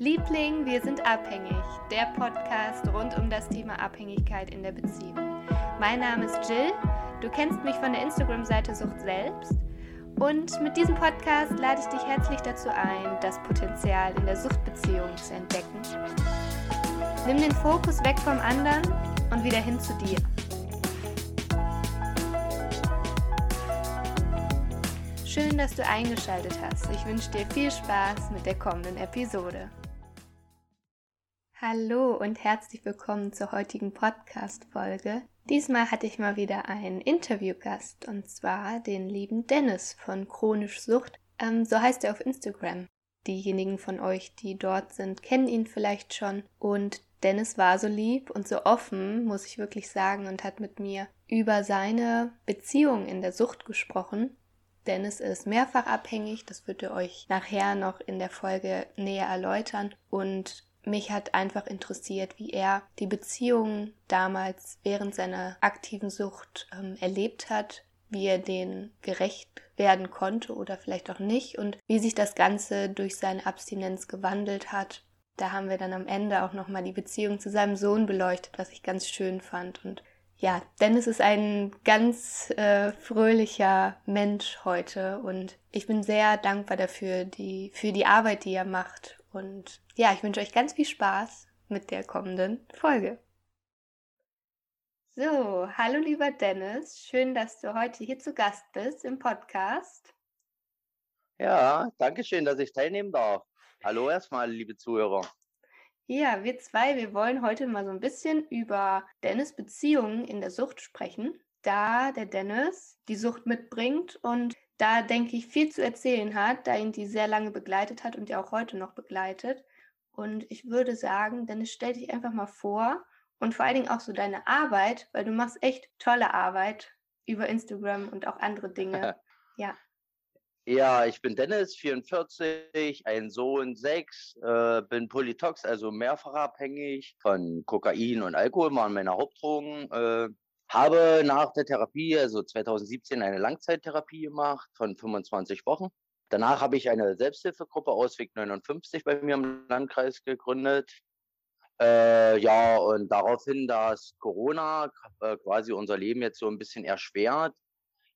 Liebling, wir sind abhängig. Der Podcast rund um das Thema Abhängigkeit in der Beziehung. Mein Name ist Jill. Du kennst mich von der Instagram-Seite Sucht selbst. Und mit diesem Podcast lade ich dich herzlich dazu ein, das Potenzial in der Suchtbeziehung zu entdecken. Nimm den Fokus weg vom anderen und wieder hin zu dir. Schön, dass du eingeschaltet hast. Ich wünsche dir viel Spaß mit der kommenden Episode. Hallo und herzlich willkommen zur heutigen Podcast-Folge. Diesmal hatte ich mal wieder einen Interviewgast und zwar den lieben Dennis von Chronisch Sucht. Ähm, so heißt er auf Instagram. Diejenigen von euch, die dort sind, kennen ihn vielleicht schon. Und Dennis war so lieb und so offen, muss ich wirklich sagen, und hat mit mir über seine Beziehung in der Sucht gesprochen. Dennis ist mehrfach abhängig, das wird er euch nachher noch in der Folge näher erläutern. Und mich hat einfach interessiert, wie er die Beziehung damals während seiner aktiven Sucht ähm, erlebt hat, wie er den gerecht werden konnte oder vielleicht auch nicht und wie sich das Ganze durch seine Abstinenz gewandelt hat. Da haben wir dann am Ende auch nochmal die Beziehung zu seinem Sohn beleuchtet, was ich ganz schön fand. Und ja, Dennis ist ein ganz äh, fröhlicher Mensch heute und ich bin sehr dankbar dafür, die, für die Arbeit, die er macht. Und ja, ich wünsche euch ganz viel Spaß mit der kommenden Folge. So, hallo lieber Dennis, schön, dass du heute hier zu Gast bist im Podcast. Ja, danke schön, dass ich teilnehmen darf. Hallo erstmal, liebe Zuhörer. Ja, wir zwei, wir wollen heute mal so ein bisschen über Dennis Beziehungen in der Sucht sprechen, da der Dennis die Sucht mitbringt und da, denke ich, viel zu erzählen hat, da ihn die sehr lange begleitet hat und ja auch heute noch begleitet. Und ich würde sagen, Dennis, stell dich einfach mal vor und vor allen Dingen auch so deine Arbeit, weil du machst echt tolle Arbeit über Instagram und auch andere Dinge. ja. Ja, ich bin Dennis, 44, ein Sohn, 6, äh, bin Polytox, also mehrfach abhängig von Kokain und Alkohol, waren meine Hauptdrogen. Äh, habe nach der Therapie, also 2017, eine Langzeittherapie gemacht von 25 Wochen. Danach habe ich eine Selbsthilfegruppe Ausweg 59 bei mir im Landkreis gegründet. Äh, ja, und daraufhin, dass Corona äh, quasi unser Leben jetzt so ein bisschen erschwert,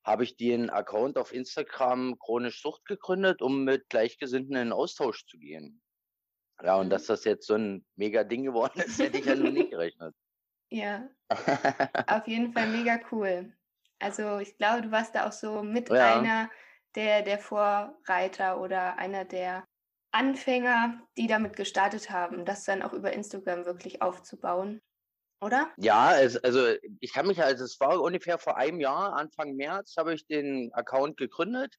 habe ich den Account auf Instagram Chronisch Sucht gegründet, um mit Gleichgesinnten in Austausch zu gehen. Ja, und mhm. dass das jetzt so ein mega Ding geworden ist, hätte ich ja nur nicht gerechnet. Ja, auf jeden Fall mega cool. Also ich glaube, du warst da auch so mit ja. einer der, der Vorreiter oder einer der Anfänger, die damit gestartet haben, das dann auch über Instagram wirklich aufzubauen oder? Ja, es, also ich kann mich, also es war ungefähr vor einem Jahr, Anfang März, habe ich den Account gegründet.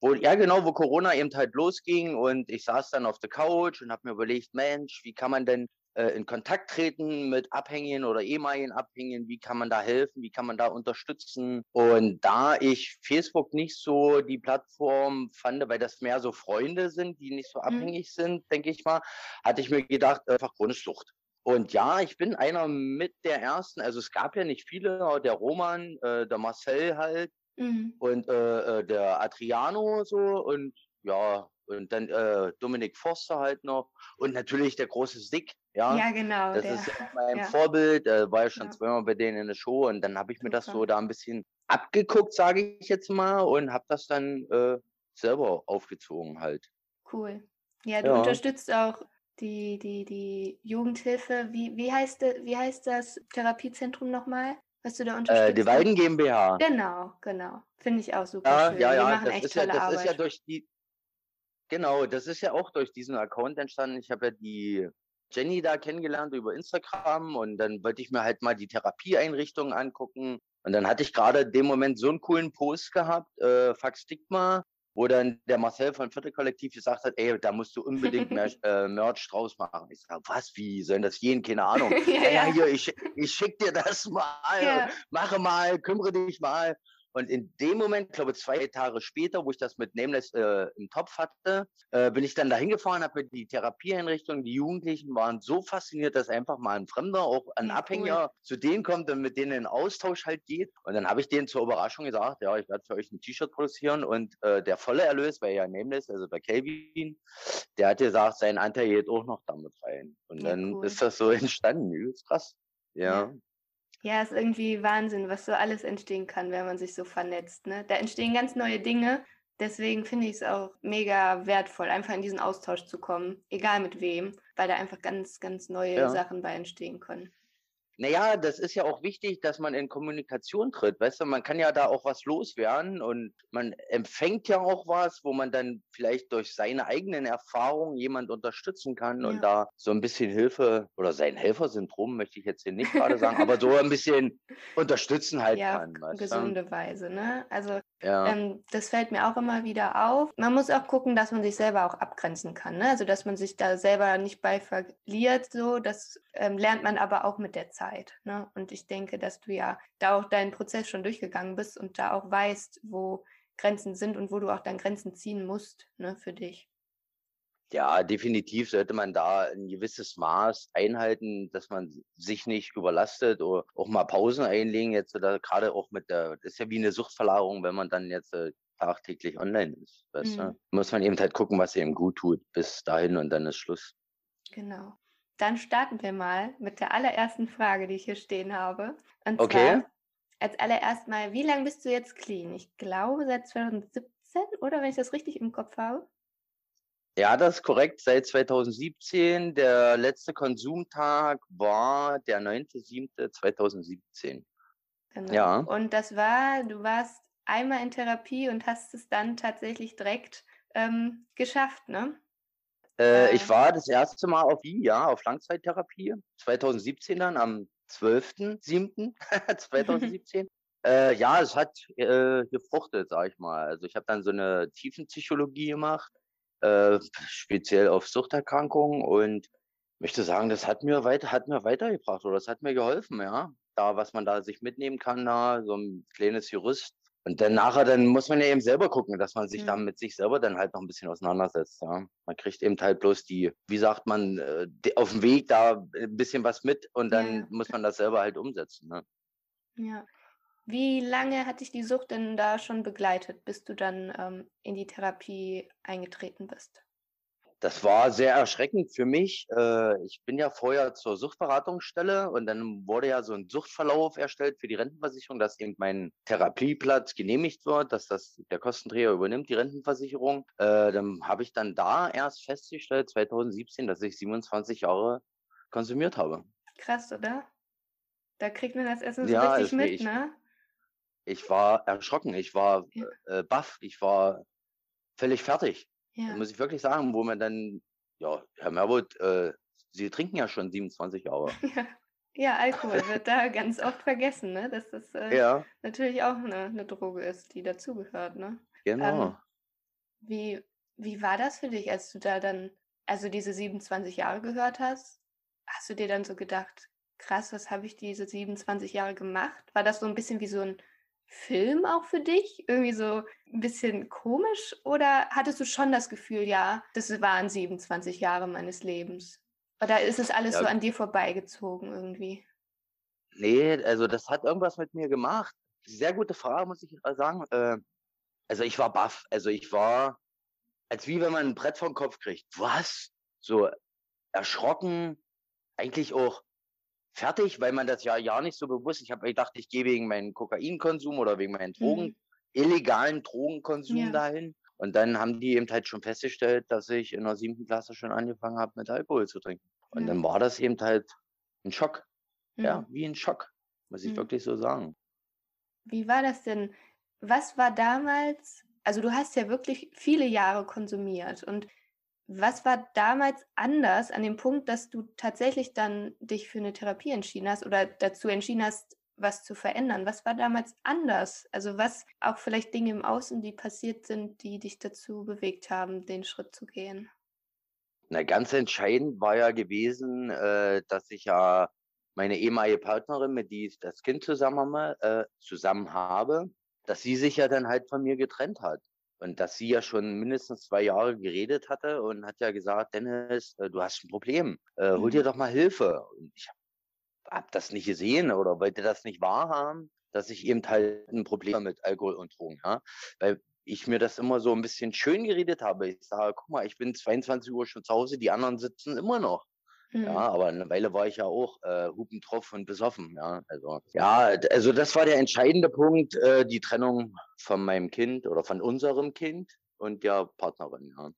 Wo, ja, genau, wo Corona eben halt losging und ich saß dann auf der Couch und habe mir überlegt, Mensch, wie kann man denn äh, in Kontakt treten mit Abhängigen oder ehemaligen Abhängigen, wie kann man da helfen, wie kann man da unterstützen. Und da ich Facebook nicht so die Plattform fand, weil das mehr so Freunde sind, die nicht so mhm. abhängig sind, denke ich mal, hatte ich mir gedacht, einfach chronisch Sucht. Und ja, ich bin einer mit der ersten, also es gab ja nicht viele, der Roman, äh, der Marcel halt mhm. und äh, äh, der Adriano so und ja, und dann äh, Dominik Forster halt noch und natürlich der große Sick, ja. Ja, genau. Das der, ist mein ja. Vorbild, äh, war ja schon ja. zweimal bei denen in der Show und dann habe ich mir das so da ein bisschen abgeguckt, sage ich jetzt mal, und habe das dann äh, selber aufgezogen halt. Cool. Ja, du ja. unterstützt auch die, die, die Jugendhilfe, wie, wie, heißt, wie heißt das Therapiezentrum nochmal? Was du da unterstützt? Äh, die Walden GmbH. Genau, genau. Finde ich auch super ja, schön. Ja, ja, die machen das echt ist tolle ja, das Arbeit. ist ja durch die, genau, das ist ja auch durch diesen Account entstanden. Ich habe ja die Jenny da kennengelernt über Instagram und dann wollte ich mir halt mal die Therapieeinrichtungen angucken. Und dann hatte ich gerade in dem Moment so einen coolen Post gehabt, äh, Fuck Stigma, wo dann der Marcel von Viertelkollektiv gesagt hat, ey, da musst du unbedingt mehr, äh, Merch draus machen. Ich sage, was, wie, sollen das gehen? Keine Ahnung. ja, ja, hier, ich, ich schick dir das mal, ja. mache mal, kümmere dich mal. Und in dem Moment, glaube zwei Tage später, wo ich das mit Nameless äh, im Topf hatte, äh, bin ich dann dahin gefahren, habe mir die Therapieeinrichtung, die Jugendlichen waren so fasziniert, dass einfach mal ein Fremder, auch ein Abhängiger cool. zu denen kommt und mit denen in Austausch halt geht. Und dann habe ich denen zur Überraschung gesagt, ja, ich werde für euch ein T-Shirt produzieren und äh, der volle Erlös, weil ja Nameless, also bei Kelvin, der hat gesagt, sein Anteil geht auch noch damit rein. Und ja, dann cool. ist das so entstanden. Übelst krass. ja. ja. Ja, ist irgendwie Wahnsinn, was so alles entstehen kann, wenn man sich so vernetzt. Ne? Da entstehen ganz neue Dinge. Deswegen finde ich es auch mega wertvoll, einfach in diesen Austausch zu kommen, egal mit wem, weil da einfach ganz, ganz neue ja. Sachen bei entstehen können. Naja, das ist ja auch wichtig, dass man in Kommunikation tritt. Weißt du, man kann ja da auch was loswerden und man empfängt ja auch was, wo man dann vielleicht durch seine eigenen Erfahrungen jemand unterstützen kann ja. und da so ein bisschen Hilfe oder sein Helfersyndrom möchte ich jetzt hier nicht gerade sagen, aber so ein bisschen unterstützen halt ja, kann. Auf gesunde? Weise, ne? Also ja. ähm, das fällt mir auch immer wieder auf. Man muss auch gucken, dass man sich selber auch abgrenzen kann, ne? Also dass man sich da selber nicht bei verliert, so. Das ähm, lernt man aber auch mit der Zeit. Ne? Und ich denke, dass du ja da auch deinen Prozess schon durchgegangen bist und da auch weißt, wo Grenzen sind und wo du auch dann Grenzen ziehen musst ne, für dich. Ja, definitiv sollte man da ein gewisses Maß einhalten, dass man sich nicht überlastet oder auch mal Pausen einlegen. Jetzt oder gerade auch mit der, das ist ja wie eine Suchtverlagerung, wenn man dann jetzt äh, tagtäglich online ist. Weißt mhm. du? Muss man eben halt gucken, was ihm gut tut, bis dahin und dann ist Schluss. Genau. Dann starten wir mal mit der allerersten Frage, die ich hier stehen habe. Und okay. zwar als allererst mal, wie lange bist du jetzt clean? Ich glaube seit 2017, oder wenn ich das richtig im Kopf habe? Ja, das ist korrekt. Seit 2017. Der letzte Konsumtag war der 9.7.2017. Genau. Ja. Und das war, du warst einmal in Therapie und hast es dann tatsächlich direkt ähm, geschafft, ne? Äh, ich war das erste Mal auf die, ja, auf Langzeittherapie, 2017 dann, am 12.07.2017. äh, ja, es hat äh, gefruchtet, sag ich mal. Also ich habe dann so eine Tiefenpsychologie gemacht, äh, speziell auf Suchterkrankungen und möchte sagen, das hat mir weiter, hat mir weitergebracht oder das hat mir geholfen, ja. Da, was man da sich mitnehmen kann, da, so ein kleines Jurist, und dann nachher, dann muss man ja eben selber gucken, dass man sich mhm. dann mit sich selber dann halt noch ein bisschen auseinandersetzt. Ja. Man kriegt eben halt bloß die, wie sagt man, äh, auf dem Weg da ein bisschen was mit und dann ja. muss man das selber halt umsetzen. Ne? Ja. Wie lange hat dich die Sucht denn da schon begleitet, bis du dann ähm, in die Therapie eingetreten bist? Das war sehr erschreckend für mich. Äh, ich bin ja vorher zur Suchtberatungsstelle und dann wurde ja so ein Suchtverlauf erstellt für die Rentenversicherung, dass eben mein Therapieplatz genehmigt wird, dass das der Kostenträger übernimmt, die Rentenversicherung. Äh, dann habe ich dann da erst festgestellt, 2017, dass ich 27 Jahre konsumiert habe. Krass, oder? Da kriegt man das erstmal so ja, richtig mit, ich, ne? Ich war erschrocken, ich war ja. äh, baff, ich war völlig fertig. Ja. Muss ich wirklich sagen, wo man dann, ja, Herr Merwood, äh, Sie trinken ja schon 27 Jahre. Ja. Ja, Alkohol wird da ganz oft vergessen, ne? dass das äh, ja. natürlich auch eine, eine, Droge ist, die dazugehört. Ne? Genau. Ähm, wie, wie war das für dich, als du da dann, also diese 27 Jahre gehört hast? Hast du dir dann so gedacht, krass, was habe ich diese 27 Jahre gemacht? War das so ein bisschen wie so ein Film auch für dich? Irgendwie so ein bisschen komisch? Oder hattest du schon das Gefühl, ja, das waren 27 Jahre meines Lebens? Oder ist es alles ja. so an dir vorbeigezogen irgendwie? Nee, also das hat irgendwas mit mir gemacht. Sehr gute Frage, muss ich sagen. Äh, also ich war baff. Also ich war, als wie wenn man ein Brett vom Kopf kriegt. Was? So erschrocken, eigentlich auch fertig, weil man das ja ja nicht so bewusst. Ich habe gedacht, ich gehe wegen meinem Kokainkonsum oder wegen meinen Drogen, mhm. illegalen Drogenkonsum ja. dahin. Und dann haben die eben halt schon festgestellt, dass ich in der siebten Klasse schon angefangen habe, mit Alkohol zu trinken. Und mhm. dann war das eben halt ein Schock. Mhm. Ja, wie ein Schock, muss ich mhm. wirklich so sagen. Wie war das denn? Was war damals? Also du hast ja wirklich viele Jahre konsumiert und was war damals anders an dem Punkt, dass du tatsächlich dann dich für eine Therapie entschieden hast oder dazu entschieden hast, was zu verändern? Was war damals anders? Also was auch vielleicht Dinge im Außen, die passiert sind, die dich dazu bewegt haben, den Schritt zu gehen? Na, ganz entscheidend war ja gewesen, äh, dass ich ja meine ehemalige Partnerin, mit die ich das Kind zusammen, äh, zusammen habe, dass sie sich ja dann halt von mir getrennt hat. Und dass sie ja schon mindestens zwei Jahre geredet hatte und hat ja gesagt, Dennis, äh, du hast ein Problem, äh, hol dir mhm. doch mal Hilfe. Und ich habe hab das nicht gesehen oder wollte das nicht wahrhaben, dass ich eben halt ein Problem mit Alkohol und Drogen, ja. Weil ich mir das immer so ein bisschen schön geredet habe. Ich sage, guck mal, ich bin 22 Uhr schon zu Hause, die anderen sitzen immer noch. Mhm. Ja, aber eine Weile war ich ja auch äh, hupentroff und besoffen. Ja, also ja, also das war der entscheidende Punkt, äh, die Trennung von meinem Kind oder von unserem Kind und der Partnerin. Ja.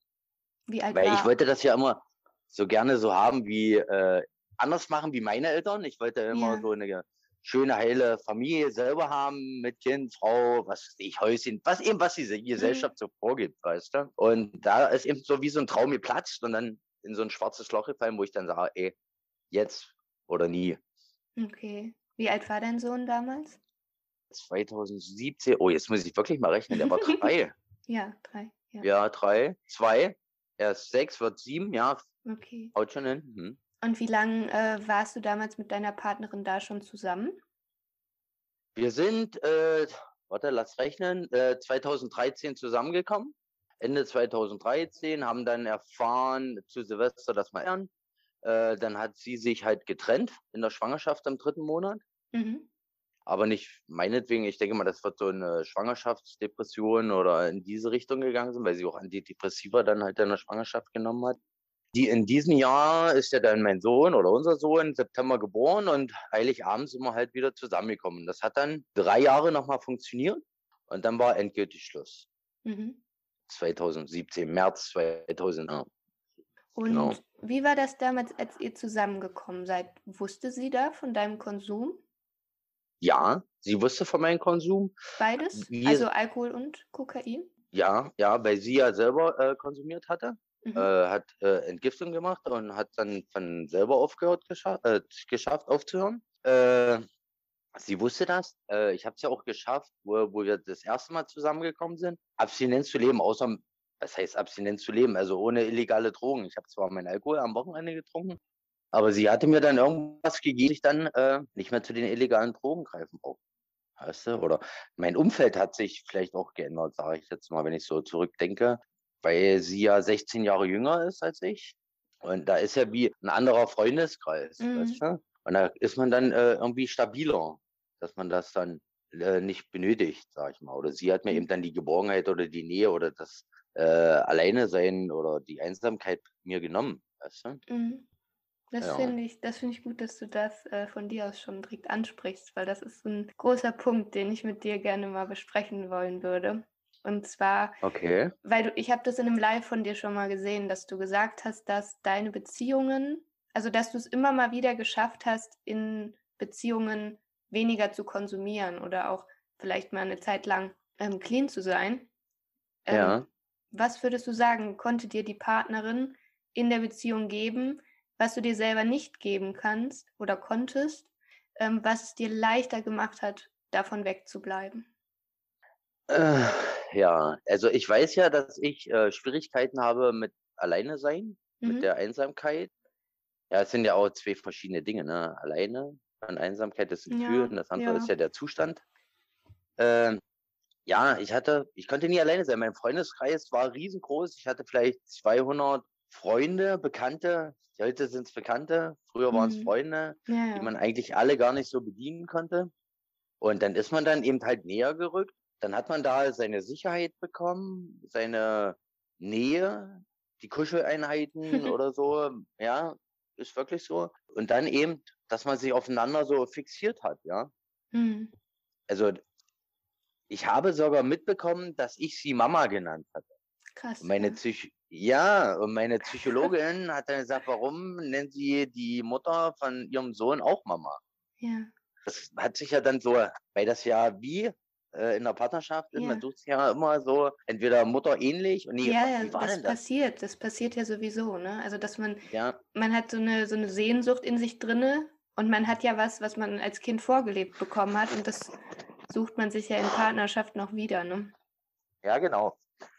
Wie alt Weil war? ich wollte das ja immer so gerne so haben wie äh, anders machen wie meine Eltern. Ich wollte immer ja. so eine schöne, heile Familie selber haben mit Kind, Frau, was ich, Häuschen, was eben, was diese mhm. Gesellschaft mhm. so vorgibt, weißt du? Und da ist eben so wie so ein Traum geplatzt und dann in so ein schwarzes Loch gefallen, wo ich dann sage, ey, jetzt oder nie. Okay. Wie alt war dein Sohn damals? 2017. Oh, jetzt muss ich wirklich mal rechnen. Der war drei. ja, drei. Ja. ja, drei. Zwei. Er ist sechs, wird sieben, ja. Okay. Haut schon hin. Hm. Und wie lange äh, warst du damals mit deiner Partnerin da schon zusammen? Wir sind, äh, warte, lass rechnen, äh, 2013 zusammengekommen. Ende 2013, haben dann erfahren zu Silvester, dass wir lernen. Äh, dann hat sie sich halt getrennt in der Schwangerschaft im dritten Monat. Mhm. Aber nicht meinetwegen, ich denke mal, das wird so eine Schwangerschaftsdepression oder in diese Richtung gegangen sein, weil sie auch Antidepressiva dann halt in der Schwangerschaft genommen hat. Die in diesem Jahr ist ja dann mein Sohn oder unser Sohn September geboren und Heiligabend sind wir halt wieder zusammengekommen. Das hat dann drei Jahre nochmal funktioniert und dann war endgültig Schluss. Mhm. 2017, März 2000. Ja. Und genau. wie war das damals, als ihr zusammengekommen seid? Wusste sie da von deinem Konsum? Ja, sie wusste von meinem Konsum. Beides? Wir, also Alkohol und Kokain? Ja, ja, weil sie ja selber äh, konsumiert hatte. Mhm. Äh, hat äh, Entgiftung gemacht und hat dann von selber aufgehört, gescha äh, geschafft aufzuhören. Sie wusste das. Äh, ich habe es ja auch geschafft, wo, wo wir das erste Mal zusammengekommen sind, abstinent zu leben, außer, was heißt abstinent zu leben, also ohne illegale Drogen. Ich habe zwar meinen Alkohol am Wochenende getrunken, aber sie hatte mir dann irgendwas gegeben, ich dann äh, nicht mehr zu den illegalen Drogen greifen brauche. Weißt du? Oder mein Umfeld hat sich vielleicht auch geändert, sage ich jetzt mal, wenn ich so zurückdenke, weil sie ja 16 Jahre jünger ist als ich. Und da ist ja wie ein anderer Freundeskreis, mhm. weißt du? Und da ist man dann äh, irgendwie stabiler dass man das dann äh, nicht benötigt, sag ich mal. Oder sie hat mir mhm. eben dann die Geborgenheit oder die Nähe oder das äh, Alleine sein oder die Einsamkeit mir genommen. Weißt du? Mhm. Das ja. finde ich, das ich gut, dass du das äh, von dir aus schon direkt ansprichst, weil das ist ein großer Punkt, den ich mit dir gerne mal besprechen wollen würde. Und zwar, okay. weil du, ich habe das in einem Live von dir schon mal gesehen, dass du gesagt hast, dass deine Beziehungen, also dass du es immer mal wieder geschafft hast, in Beziehungen weniger zu konsumieren oder auch vielleicht mal eine Zeit lang ähm, clean zu sein. Ähm, ja. Was würdest du sagen, konnte dir die Partnerin in der Beziehung geben, was du dir selber nicht geben kannst oder konntest, ähm, was es dir leichter gemacht hat, davon wegzubleiben? Äh, ja, also ich weiß ja, dass ich äh, Schwierigkeiten habe mit Alleine sein, mhm. mit der Einsamkeit. Ja, es sind ja auch zwei verschiedene Dinge, ne? Alleine an Einsamkeit ist ein Gefühl ja, und das andere ja. ist ja der Zustand. Ähm, ja, ich hatte, ich konnte nie alleine sein. Mein Freundeskreis war riesengroß. Ich hatte vielleicht 200 Freunde, Bekannte. Heute sind es Bekannte. Früher waren es mhm. Freunde, ja, die man eigentlich alle gar nicht so bedienen konnte. Und dann ist man dann eben halt näher gerückt. Dann hat man da seine Sicherheit bekommen, seine Nähe, die Kuscheleinheiten oder so. Ja, ist wirklich so. Und dann eben dass man sich aufeinander so fixiert hat, ja. Mhm. Also ich habe sogar mitbekommen, dass ich sie Mama genannt hatte. Krass. Und meine ja. Psych ja, und meine Psychologin hat dann gesagt, warum nennt sie die Mutter von ihrem Sohn auch Mama? Ja. Das hat sich ja dann so, weil das ja wie äh, in der Partnerschaft ist, ja. man sucht sich ja immer so, entweder Mutter ähnlich und nee, ja, ja, das, das passiert, das passiert ja sowieso, ne? Also dass man, ja. man hat so eine so eine Sehnsucht in sich drinne und man hat ja was, was man als Kind vorgelebt bekommen hat und das sucht man sich ja in Partnerschaft noch wieder, ne? Ja, genau.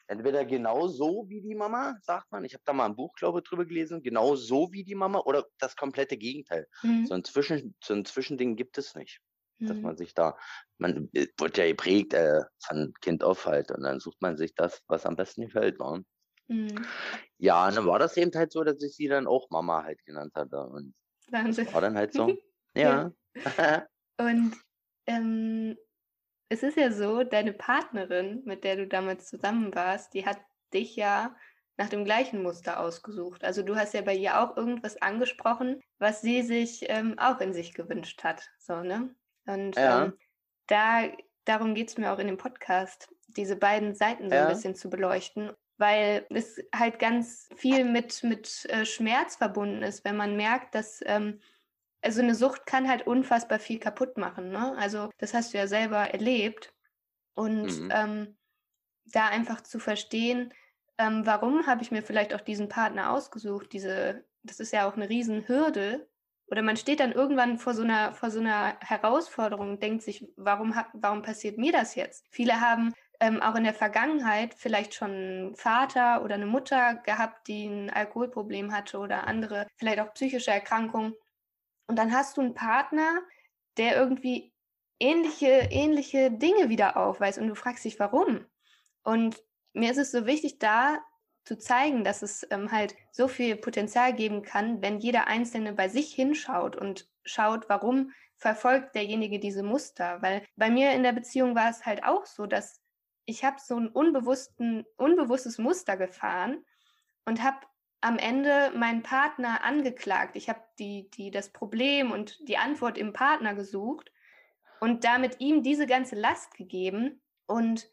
Entweder genau so wie die Mama, sagt man. Ich habe da mal ein Buch, glaube ich, drüber gelesen. Genau so wie die Mama oder das komplette Gegenteil. Mhm. So, ein Zwischen, so ein Zwischending gibt es nicht. dass man sich da, man äh, wird ja geprägt äh, von Kind auf halt und dann sucht man sich das, was am besten gefällt. Ne? Mhm. Ja, und dann war das eben halt so, dass ich sie dann auch Mama halt genannt hatte und Wahnsinn. war dann halt so. ja. und ähm, es ist ja so, deine Partnerin, mit der du damals zusammen warst, die hat dich ja nach dem gleichen Muster ausgesucht. Also du hast ja bei ihr auch irgendwas angesprochen, was sie sich ähm, auch in sich gewünscht hat. So, ne? Und ja. ähm, da, darum geht es mir auch in dem Podcast, diese beiden Seiten so ja. ein bisschen zu beleuchten, weil es halt ganz viel mit, mit äh, Schmerz verbunden ist, wenn man merkt, dass ähm, also eine Sucht kann halt unfassbar viel kaputt machen. Ne? Also das hast du ja selber erlebt. Und mhm. ähm, da einfach zu verstehen, ähm, warum habe ich mir vielleicht auch diesen Partner ausgesucht, diese, das ist ja auch eine Riesenhürde. Oder man steht dann irgendwann vor so einer, vor so einer Herausforderung und denkt sich, warum, warum passiert mir das jetzt? Viele haben ähm, auch in der Vergangenheit vielleicht schon einen Vater oder eine Mutter gehabt, die ein Alkoholproblem hatte oder andere, vielleicht auch psychische Erkrankungen. Und dann hast du einen Partner, der irgendwie ähnliche, ähnliche Dinge wieder aufweist und du fragst dich, warum? Und mir ist es so wichtig, da zu zeigen, dass es ähm, halt so viel Potenzial geben kann, wenn jeder Einzelne bei sich hinschaut und schaut, warum verfolgt derjenige diese Muster. Weil bei mir in der Beziehung war es halt auch so, dass ich habe so ein unbewussten, unbewusstes Muster gefahren und habe am Ende meinen Partner angeklagt. Ich habe die, die, das Problem und die Antwort im Partner gesucht und damit ihm diese ganze Last gegeben. Und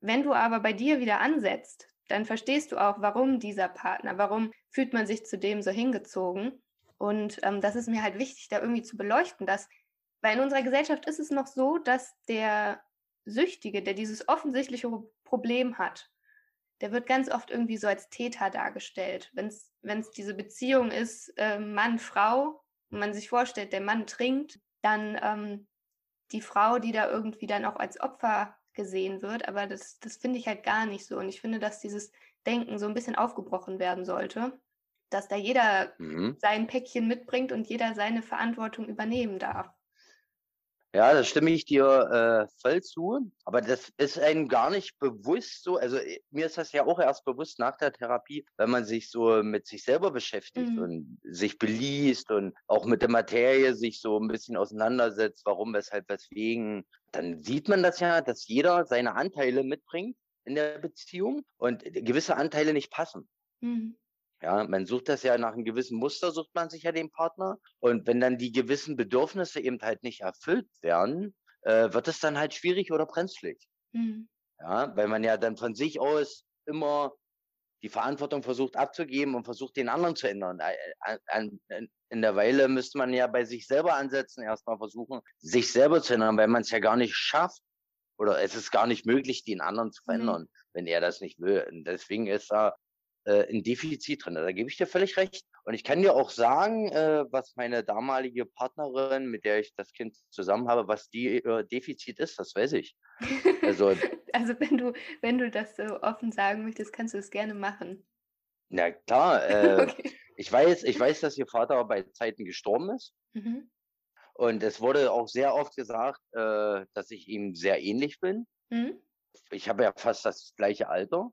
wenn du aber bei dir wieder ansetzt, dann verstehst du auch, warum dieser Partner, warum fühlt man sich zu dem so hingezogen. Und ähm, das ist mir halt wichtig, da irgendwie zu beleuchten, dass, weil in unserer Gesellschaft ist es noch so, dass der Süchtige, der dieses offensichtliche Problem hat, der wird ganz oft irgendwie so als Täter dargestellt. Wenn es diese Beziehung ist, äh, Mann, Frau, und man sich vorstellt, der Mann trinkt, dann ähm, die Frau, die da irgendwie dann auch als Opfer gesehen wird. Aber das, das finde ich halt gar nicht so. Und ich finde, dass dieses Denken so ein bisschen aufgebrochen werden sollte, dass da jeder mhm. sein Päckchen mitbringt und jeder seine Verantwortung übernehmen darf. Ja, da stimme ich dir äh, voll zu. Aber das ist einem gar nicht bewusst so. Also äh, mir ist das ja auch erst bewusst nach der Therapie, wenn man sich so mit sich selber beschäftigt mhm. und sich beliest und auch mit der Materie sich so ein bisschen auseinandersetzt, warum, weshalb, weswegen. Dann sieht man das ja, dass jeder seine Anteile mitbringt in der Beziehung und gewisse Anteile nicht passen. Mhm. Ja, man sucht das ja nach einem gewissen Muster, sucht man sich ja den Partner. Und wenn dann die gewissen Bedürfnisse eben halt nicht erfüllt werden, äh, wird es dann halt schwierig oder brenzlig. Mhm. Ja, weil man ja dann von sich aus immer die Verantwortung versucht abzugeben und versucht, den anderen zu ändern. In der Weile müsste man ja bei sich selber ansetzen, erstmal versuchen, sich selber zu ändern, weil man es ja gar nicht schafft oder es ist gar nicht möglich, den anderen zu mhm. verändern, mhm. wenn er das nicht will. Und deswegen ist da äh, ein Defizit drin. Da gebe ich dir völlig recht. Und ich kann dir auch sagen, äh, was meine damalige Partnerin, mit der ich das Kind zusammen habe, was die äh, Defizit ist, das weiß ich. Also, also wenn du, wenn du das so offen sagen möchtest, kannst du es gerne machen. Na klar, äh, okay. ich weiß, ich weiß, dass ihr Vater bei Zeiten gestorben ist. Mhm. Und es wurde auch sehr oft gesagt, äh, dass ich ihm sehr ähnlich bin. Mhm. Ich habe ja fast das gleiche Alter.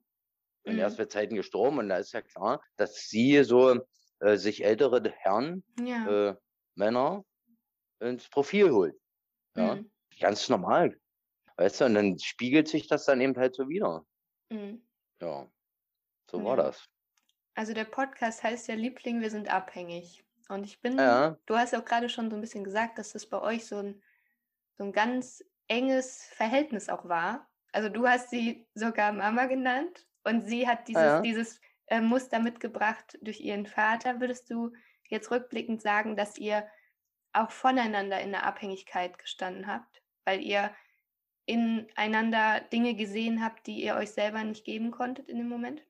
Und mhm. er ist für Zeiten gestorben und da ist ja klar, dass sie so äh, sich ältere Herren, ja. äh, Männer ins Profil holt. Ja, mhm. ganz normal. Weißt du, und dann spiegelt sich das dann eben halt so wieder. Mhm. Ja, so war das. Also der Podcast heißt ja Liebling, wir sind abhängig. Und ich bin, ja. du hast ja auch gerade schon so ein bisschen gesagt, dass das bei euch so ein, so ein ganz enges Verhältnis auch war. Also du hast sie sogar Mama genannt und sie hat dieses, ja. dieses äh, Muster mitgebracht durch ihren Vater. Würdest du jetzt rückblickend sagen, dass ihr auch voneinander in der Abhängigkeit gestanden habt, weil ihr ineinander Dinge gesehen habt, die ihr euch selber nicht geben konntet in dem Moment?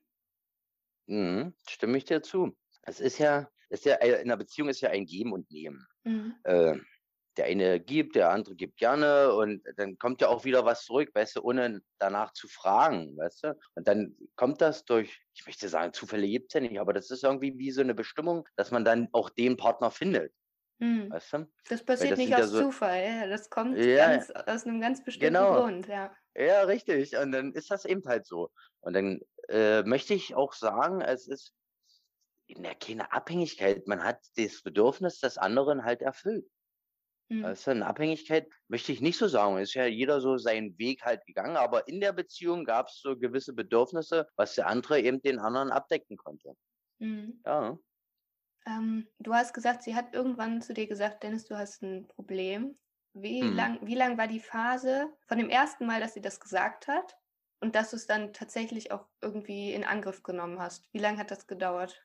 Mhm, stimme ich dir zu. Es ist ja, ist ja, äh, in der Beziehung ist ja ein Geben und Nehmen. Mhm. Äh, der eine gibt, der andere gibt gerne und dann kommt ja auch wieder was zurück, weißt du, ohne danach zu fragen, weißt du. Und dann kommt das durch, ich möchte sagen, Zufälle gibt es ja nicht, aber das ist irgendwie wie so eine Bestimmung, dass man dann auch den Partner findet. Mhm. Weißt du? Das passiert das nicht sind ja aus so Zufall, ja. Das kommt Ja, ganz aus 'nem ganz bestimmten genau. Grund, ja. Ja, richtig. Und dann ist das eben halt so. Und dann, äh, möchte ich auch sagen, es ist na, keine Abhängigkeit. Man hat das Bedürfnis des anderen halt erfüllt. Mhm. Weißt du, 'ne Abhängigkeit möchte ich nicht so sagen. Ist ja jeder so seinen Weg halt gegangen, aber in der Beziehung gab's so gewisse Bedürfnisse, was der andere eben den anderen abdecken konnte. Mhm. Ja. Ähm, du hast gesagt, sie hat irgendwann zu dir gesagt: „Dennis, du hast 'n Problem.“ Wie Mhm. lang wie lang war die Phase von dem ersten Mal, dass sie das gesagt hat und dass du's dann tatsächlich auch irgendwie in Angriff genommen hast? Wie lang hat das gedauert?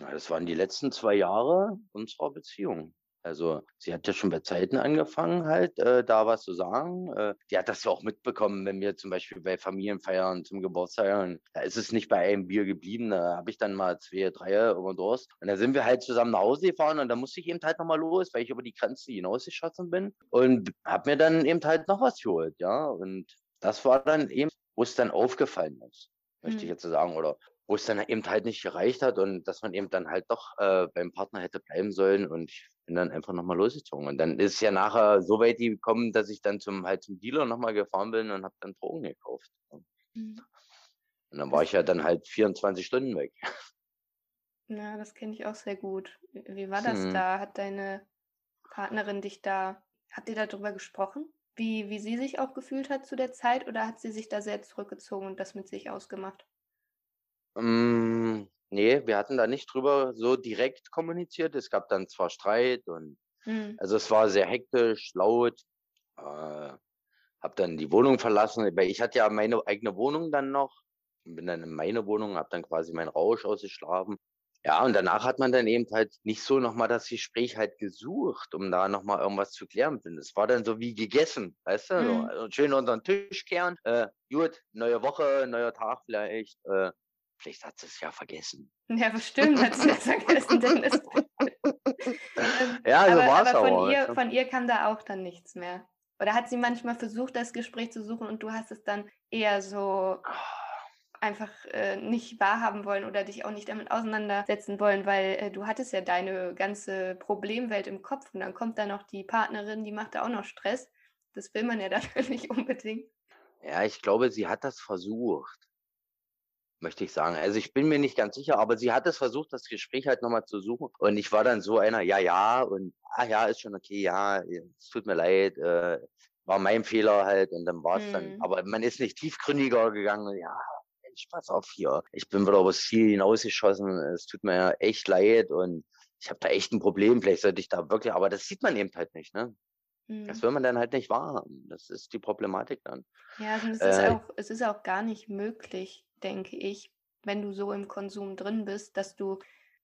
Ja, das waren die letzten 2 Jahre unserer Beziehung. Also, sie hat ja schon bei Zeiten angefangen halt, äh, da was zu sagen. Äh, die hat das ja auch mitbekommen, wenn wir zum Beispiel bei Familienfeiern zum Geburtstag da ist es nicht bei einem Bier geblieben. Da habe ich dann mal 2, 3 über Durst. Und dann sind wir halt zusammen nach Hause gefahren und dann musste ich eben halt noch mal los, weil ich über die Grenze hinausgeschossen bin und habe mir dann eben halt noch was geholt, ja? Und das war dann eben, wo's dann aufgefallen ist, möchte ich Mhm. jetzt so sagen, oder wo's dann eben halt nicht gereicht hat und dass man eben dann halt doch, äh, beim Partner hätte bleiben sollen und ich bin dann einfach noch mal losgezogen. Und dann ist ja nachher so weit gekommen, dass ich dann zum halt zum Dealer noch mal gefahren bin und habe dann Drogen gekauft? Mhm. Und dann war ich ja dann halt 24 Stunden weg. Ja, das kenne ich auch sehr gut. Wie war das Mhm. da? Hat deine Partnerin dich da habt ihr da drüber gesprochen, wie wie sie sich auch gefühlt hat zu der Zeit oder hat sie sich da sehr zurückgezogen und das mit sich ausgemacht? Hm, ne, wir hatten da nicht drüber so direkt kommuniziert. Es gab dann zwar Streit und Mhm. also, es war sehr hektisch, laut. Äh, habe dann die Wohnung verlassen, weil ich hatte ja meine eigene Wohnung dann noch und bin dann in meine Wohnung, habe dann quasi meinen Rausch ausgeschlafen. Ja, und danach hat man dann eben halt nicht so noch mal das Gespräch halt gesucht, um da noch mal irgendwas zu klären. Denn es war dann so wie gegessen, weißt du, so Mhm. also, schön unter 'n Tisch kehren. Äh, gut, neue Woche, neuer Tag vielleicht. Äh, vielleicht hat sie's ja vergessen. Ja, bestimmt hat sie das vergessen, Dennis. Ähm, Ja, so aber war's aber von ihr du? von ihr kam da auch dann nichts mehr? Oder hat sie manchmal versucht, das Gespräch zu suchen und du hast es dann eher so einfach, äh, nicht wahrhaben wollen oder dich auch nicht damit auseinandersetzen wollen, weil, äh, du hattest ja deine ganze Problemwelt im Kopf und dann kommt da noch die Partnerin, die macht da auch noch Stress. Das will man ja dann nicht unbedingt. Ja, ich glaube, sie hat das versucht möchte ich sagen. Also, ich bin mir nicht ganz sicher, aber sie hat es versucht, das Gespräch halt noch mal zu suchen und ich war dann so einer: „Ja, ja“ und „Ah ja, ist schon okay, ja, es tut mir leid, äh, war mein Fehler halt“ und dann war's dann Mhm. aber man ist nicht tiefgründiger gegangen. „Ja, Mensch, pass auf hier, ich bin wieder übers Ziel hinausgeschossen. Es tut mir echt leid und ich habe da echt 'n Problem. Vielleicht sollte ich da wirklich“ aber das sieht man eben halt nicht, ne? Das Mhm. will man dann halt nicht wahrhaben. Das ist die Problematik dann. Ja, also, es ist Äh auch es ist auch gar nicht möglich, denke ich, wenn du so im Konsum drin bist, dass du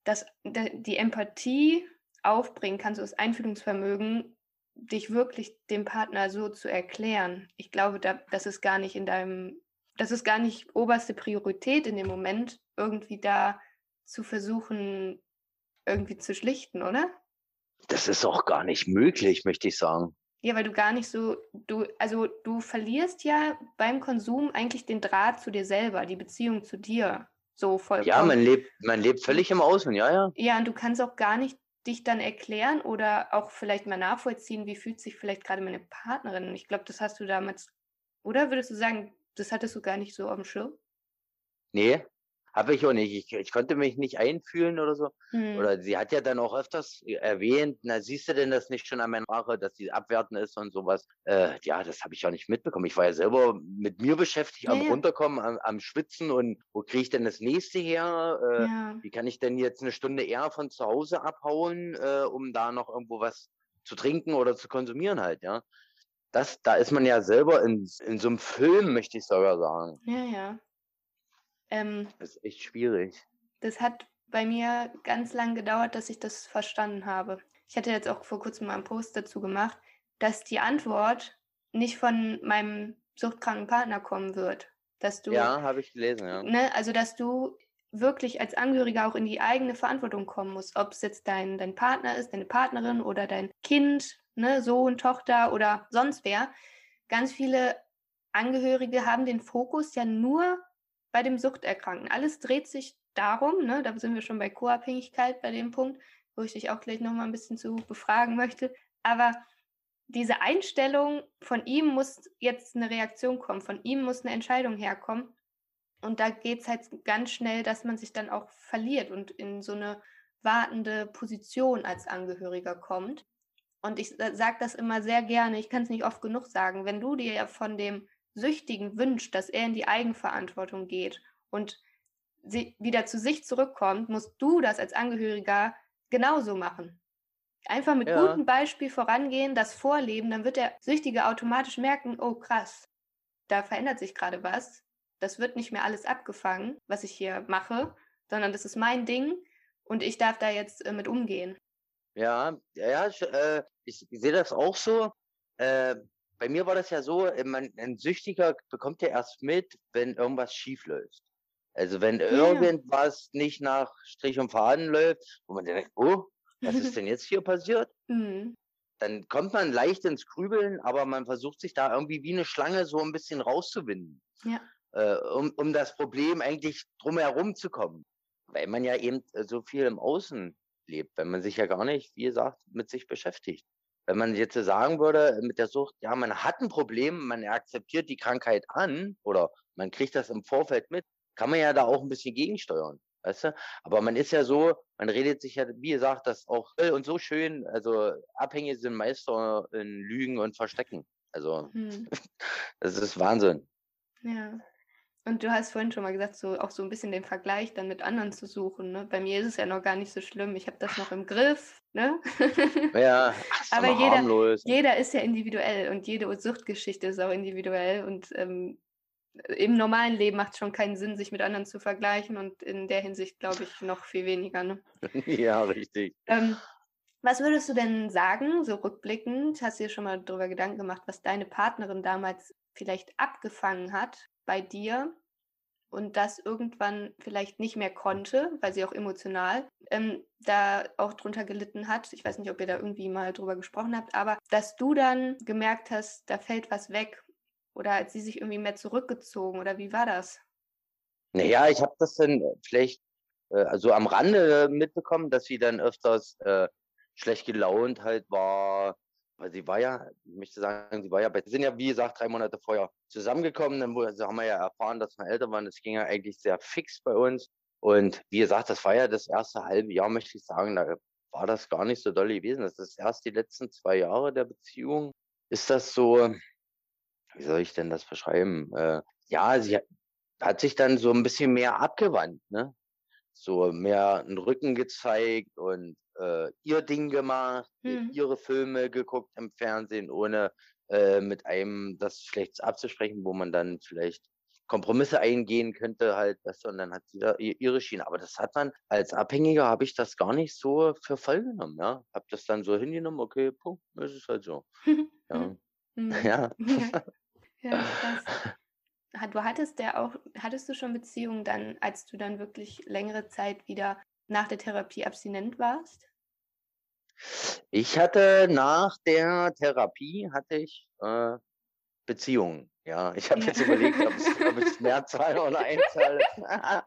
das d die Empathie aufbringen kannst, das Einfühlungsvermögen, dich wirklich dem Partner so zu erklären. Ich glaube, da das ist gar nicht in deinem das ist gar nicht oberste Priorität in dem Moment, irgendwie da zu versuchen, irgendwie zu schlichten, oder? Das ist auch gar nicht möglich, möchte ich sagen. Ja, weil du gar nicht so du also, du verlierst ja beim Konsum eigentlich den Draht zu dir selber, die Beziehung zu dir, so Ja, man vollkommen. lebt man lebt völlig im Außen, ja, ja. Ja, und du kannst auch gar nicht dich dann erklären oder auch vielleicht mal nachvollziehen, wie fühlt sich vielleicht grade meine Partnerin. Ich glaube, das hast du damals oder würdest du sagen, das hattest du gar nicht so aufm Schirm? Ne, habe ich auch nicht. Ich ich konnte mich nicht einfühlen oder so. Mhm. Oder sie hat ja dann auch öfters erwähnt: „Na, siehst du denn das nicht schon an meiner Sprache, dass die abwertend ist“ und so was. Äh, ja, das habe ich ja nicht mitbekommen. Ich war ja selber mit mir beschäftigt, Ja, am ja. Runterkommen, am am Schwitzen und wo kriege ich denn das Nächste her? Äh, Ja. wie kann ich denn jetzt 'ne Stunde eher von zu Hause abhauen, äh, um da noch irgendwo was zu trinken oder zu konsumieren halt, ja? Das da ist man ja selber in in so 'nem Film, möchte ich sogar sagen. Ja, ja. Ähm Das ist echt schwierig. Das hat bei mir ganz lang gedauert, dass ich das verstanden habe. Ich hatte jetzt auch vor Kurzem mal 'n Post dazu gemacht, dass die Antwort nicht von meinem suchtkranken Partner kommen wird, dass du Ja, habe ich gelesen, ja. ne, also, dass du wirklich als Angehöriger auch in die eigene Verantwortung kommen musst, ob's jetzt dein dein Partner ist, deine Partnerin oder dein Kind, ne, Sohn, Tochter oder sonst wer. Ganz viele Angehörige haben den Fokus ja nur bei dem Suchterkrankten. Alles dreht sich darum, ne, da sind wir schon bei Co-Abhängigkeit bei dem Punkt, wo ich dich auch gleich nochmal ein bisschen zu befragen möchte. Aber diese Einstellung, von ihm muss jetzt eine Reaktion kommen, von ihm muss eine Entscheidung herkommen. Und da geht es halt ganz schnell, dass man sich dann auch verliert und in so eine wartende Position als Angehöriger kommt. Und ich sage das immer sehr gerne, ich kann es nicht oft genug sagen, wenn du dir von dem Süchtigen wünscht, dass er in die Eigenverantwortung geht und wieder zu sich zurückkommt, musst du das als Angehöriger genauso machen. Einfach mit ja. gutem Beispiel vorangehen, das Vorleben, dann wird der Süchtige automatisch merken, oh krass, da verändert sich gerade was. Das wird nicht mehr alles abgefangen, was ich hier mache, sondern das ist mein Ding und ich darf da jetzt äh, mit umgehen. Ja, ja, ich, äh, ich sehe das auch so. Äh, bei mir war das ja so, äh, ein Süchtiger bekommt ja erst mit, wenn irgendwas schief läuft. Also wenn ja. irgendwas nicht nach Strich und Faden läuft, wo man denkt, oh, was ist denn jetzt hier passiert? Mhm. Dann kommt man leicht ins Grübeln, aber man versucht sich da irgendwie wie eine Schlange so ein bisschen rauszuwinden. Ja. Äh, um, um das Problem eigentlich drumherum zu kommen. Weil man ja eben so viel im Außen lebt, wenn man sich ja gar nicht, wie gesagt, mit sich beschäftigt. Wenn man jetzt sagen würde, mit der Sucht, ja, man hat ein Problem, man akzeptiert die Krankheit an oder man kriegt das im Vorfeld mit, kann man ja da auch ein bisschen gegensteuern. Weißt du? Aber man ist ja so, man redet sich ja, wie gesagt, das auch und so schön, also Abhängige sind Meister in Lügen und Verstecken. Also, hm. das ist Wahnsinn. Ja. Und du hast vorhin schon mal gesagt, so auch so ein bisschen den Vergleich dann mit anderen zu suchen. Ne? Bei mir ist es ja noch gar nicht so schlimm. Ich habe das noch im Griff. Ne? Ja, aber jeder, jeder ist ja individuell und jede Suchtgeschichte ist auch individuell. Und ähm, im normalen Leben macht es schon keinen Sinn, sich mit anderen zu vergleichen und in der Hinsicht glaube ich noch viel weniger. Ne? ja, richtig. Ähm, was würdest du denn sagen, so rückblickend? Hast du dir schon mal darüber Gedanken gemacht, was deine Partnerin damals vielleicht abgefangen hat bei dir und das irgendwann vielleicht nicht mehr konnte, weil sie auch emotional ähm, da auch drunter gelitten hat. Ich weiß nicht, ob ihr da irgendwie mal drüber gesprochen habt, aber dass du dann gemerkt hast, da fällt was weg oder hat sie sich irgendwie mehr zurückgezogen oder wie war das? Naja, ich habe das dann vielleicht äh, also am Rande mitbekommen, dass sie dann öfters äh, schlecht gelaunt halt war, weil sie war ja, ich möchte sagen, sie war ja, bei, sind ja wie gesagt drei Monate vorher zusammengekommen, dann haben wir ja erfahren, dass wir älter waren. Das ging ja eigentlich sehr fix bei uns. Und wie gesagt, das war ja das erste halbe Jahr, möchte ich sagen, da war das gar nicht so doll gewesen. Das ist erst die letzten zwei Jahre der Beziehung. Ist das so, wie soll ich denn das beschreiben? Äh, ja, sie hat sich dann so ein bisschen mehr abgewandt, ne? So mehr einen Rücken gezeigt und äh, ihr Ding gemacht, hm. ihre Filme geguckt im Fernsehen, ohne äh, mit einem das vielleicht abzusprechen, wo man dann vielleicht Kompromisse eingehen könnte halt, weißt du, und dann hat sie da ihre Schiene. Aber das hat man als Abhängiger habe ich das gar nicht so für voll genommen, ja. Hab das dann so hingenommen, okay, Punkt, ist es halt so. ja. Hm. ja. ja. ja krass. Du hattest ja auch, hattest du schon Beziehungen dann, als du dann wirklich längere Zeit wieder nach der Therapie abstinent warst? Ich hatte nach der Therapie hatte ich äh, Beziehungen. Ja, ich habe jetzt überlegt, ob es, ob es Mehrzahl oder Einzahl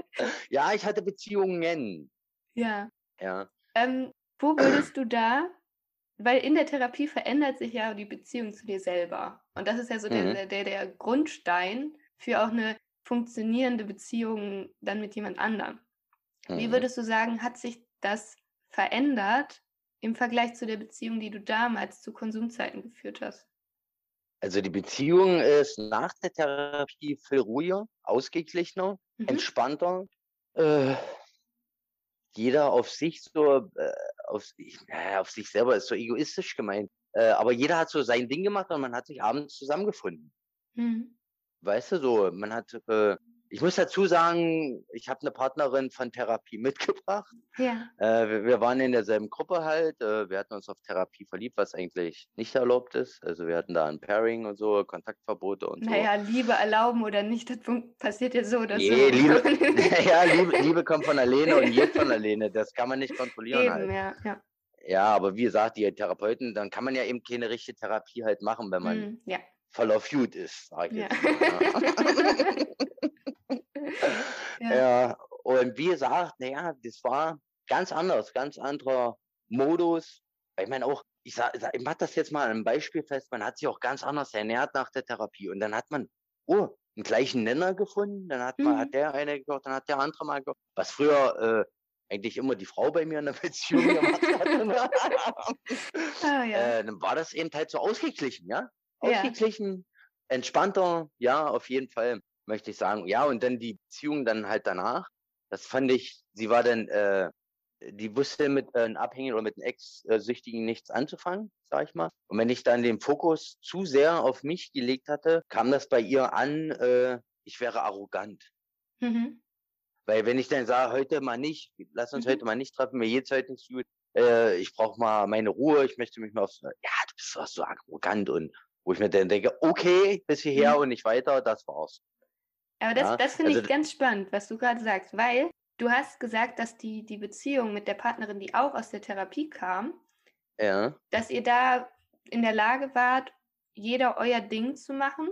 ja, ich hatte Beziehungen. Ja. Ja. Ähm, wo würdest du da, weil in der Therapie verändert sich ja die Beziehung zu dir selber. Und das ist ja so mhm. der, der, der Grundstein für auch eine funktionierende Beziehung dann mit jemand anderem. Wie mhm. würdest du sagen, hat sich das verändert im Vergleich zu der Beziehung, die du damals zu Konsumzeiten geführt hast? Also die Beziehung ist nach der Therapie viel ruhiger, ausgeglichener, mhm. entspannter. Äh, jeder auf sich so, äh, auf, äh, auf sich selber ist so egoistisch gemeint. Äh, aber jeder hat so sein Ding gemacht und man hat sich abends zusammengefunden. Mhm. Weißt du, so, man hat äh, ich muss dazu sagen, ich habe eine Partnerin von Therapie mitgebracht. Ja. Äh, wir, wir, waren in derselben Gruppe halt. Äh, wir hatten uns auf Therapie verliebt, was eigentlich nicht erlaubt ist. Also wir hatten da ein Pairing und so, Kontaktverbote und naja, so. Naja, Liebe erlauben oder nicht, das passiert ja so oder nee, so. Liebe, ja, Liebe, Liebe kommt von alleine und geht von alleine. Das kann man nicht kontrollieren eben, halt. Ja, ja. ja, aber wie gesagt, die Therapeuten, dann kann man ja eben keine richtige Therapie halt machen, wenn man mm, ja. voll auf Jut ist, sag ich ja. jetzt. Ja. Ja. ja. und wie gesagt, naja, das war ganz anders, ganz anderer Modus. Ich meine auch, ich, sag, ich mach das jetzt mal an einem Beispiel fest, man hat sich auch ganz anders ernährt nach der Therapie. Und dann hat man, oh, einen gleichen Nenner gefunden, dann hat man, mhm. hat der eine gekocht, dann hat der andere mal gekocht. Was früher äh, eigentlich immer die Frau bei mir in der Beziehung gemacht hat. ah, ja. äh, dann war das eben halt so ausgeglichen, ja? Ausgeglichen, ja. entspannter, ja, auf jeden Fall, möchte ich sagen. Ja, und dann die Beziehung dann halt danach. Das fand ich, sie war dann äh, die wusste mit äh, einem Abhängigen oder mit einem Ex-Süchtigen nichts anzufangen, sag ich mal. Und wenn ich dann den Fokus zu sehr auf mich gelegt hatte, kam das bei ihr an, äh, ich wäre arrogant. Mhm. Weil wenn ich dann sage, heute mal nicht, lass uns mhm. heute mal nicht treffen, mir geht's heute nicht gut, äh, ich brauche mal meine Ruhe, ich möchte mich mal aufs, ja, du bist doch so arrogant und wo ich mir dann denke, okay, bis hierher mhm. und nicht weiter, das war's. Aber das, ja? das finde also, ich ganz spannend, was du gerade sagst, weil Du hast gesagt, dass die, die Beziehung mit der Partnerin, die auch aus der Therapie kam, ja. dass ihr da in der Lage wart, jeder euer Ding zu machen,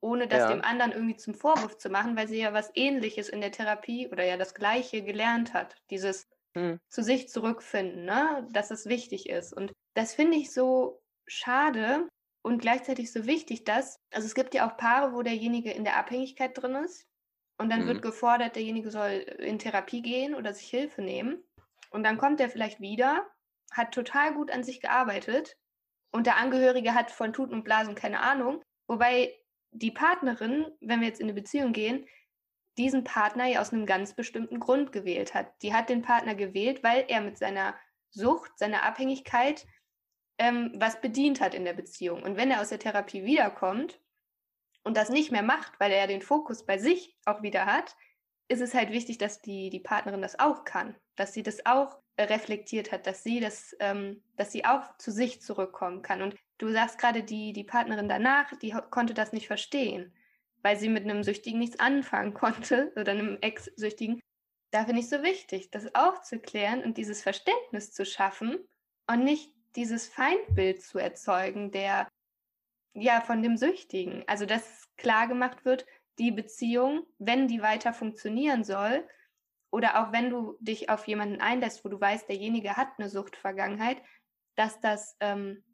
ohne das ja. dem anderen irgendwie zum Vorwurf zu machen, weil sie ja was Ähnliches in der Therapie oder ja das Gleiche gelernt hat. Dieses hm. zu sich zurückfinden, ne? dass es wichtig ist. Und das finde ich so schade und gleichzeitig so wichtig, dass, also es gibt ja auch Paare, wo derjenige in der Abhängigkeit drin ist und dann mhm. wird gefordert, derjenige soll in Therapie gehen oder sich Hilfe nehmen. Und dann kommt er vielleicht wieder, hat total gut an sich gearbeitet und der Angehörige hat von Tuten und Blasen keine Ahnung. Wobei die Partnerin, wenn wir jetzt in eine Beziehung gehen, diesen Partner ja aus einem ganz bestimmten Grund gewählt hat. Die hat den Partner gewählt, weil er mit seiner Sucht, seiner Abhängigkeit ähm, was bedient hat in der Beziehung. Und wenn er aus der Therapie wiederkommt und das nicht mehr macht, weil er den Fokus bei sich auch wieder hat, ist es halt wichtig, dass die, die Partnerin das auch kann, dass sie das auch reflektiert hat, dass sie das, ähm, dass sie auch zu sich zurückkommen kann. Und du sagst gerade, die, die Partnerin danach, die konnte das nicht verstehen, weil sie mit einem Süchtigen nichts anfangen konnte oder einem Ex-Süchtigen. Da finde ich so wichtig, das aufzuklären und dieses Verständnis zu schaffen und nicht dieses Feindbild zu erzeugen, der ja, von dem Süchtigen. Also, dass klar gemacht wird, die Beziehung, wenn die weiter funktionieren soll, oder auch wenn du dich auf jemanden einlässt, wo du weißt, derjenige hat eine Suchtvergangenheit, dass das, ähm,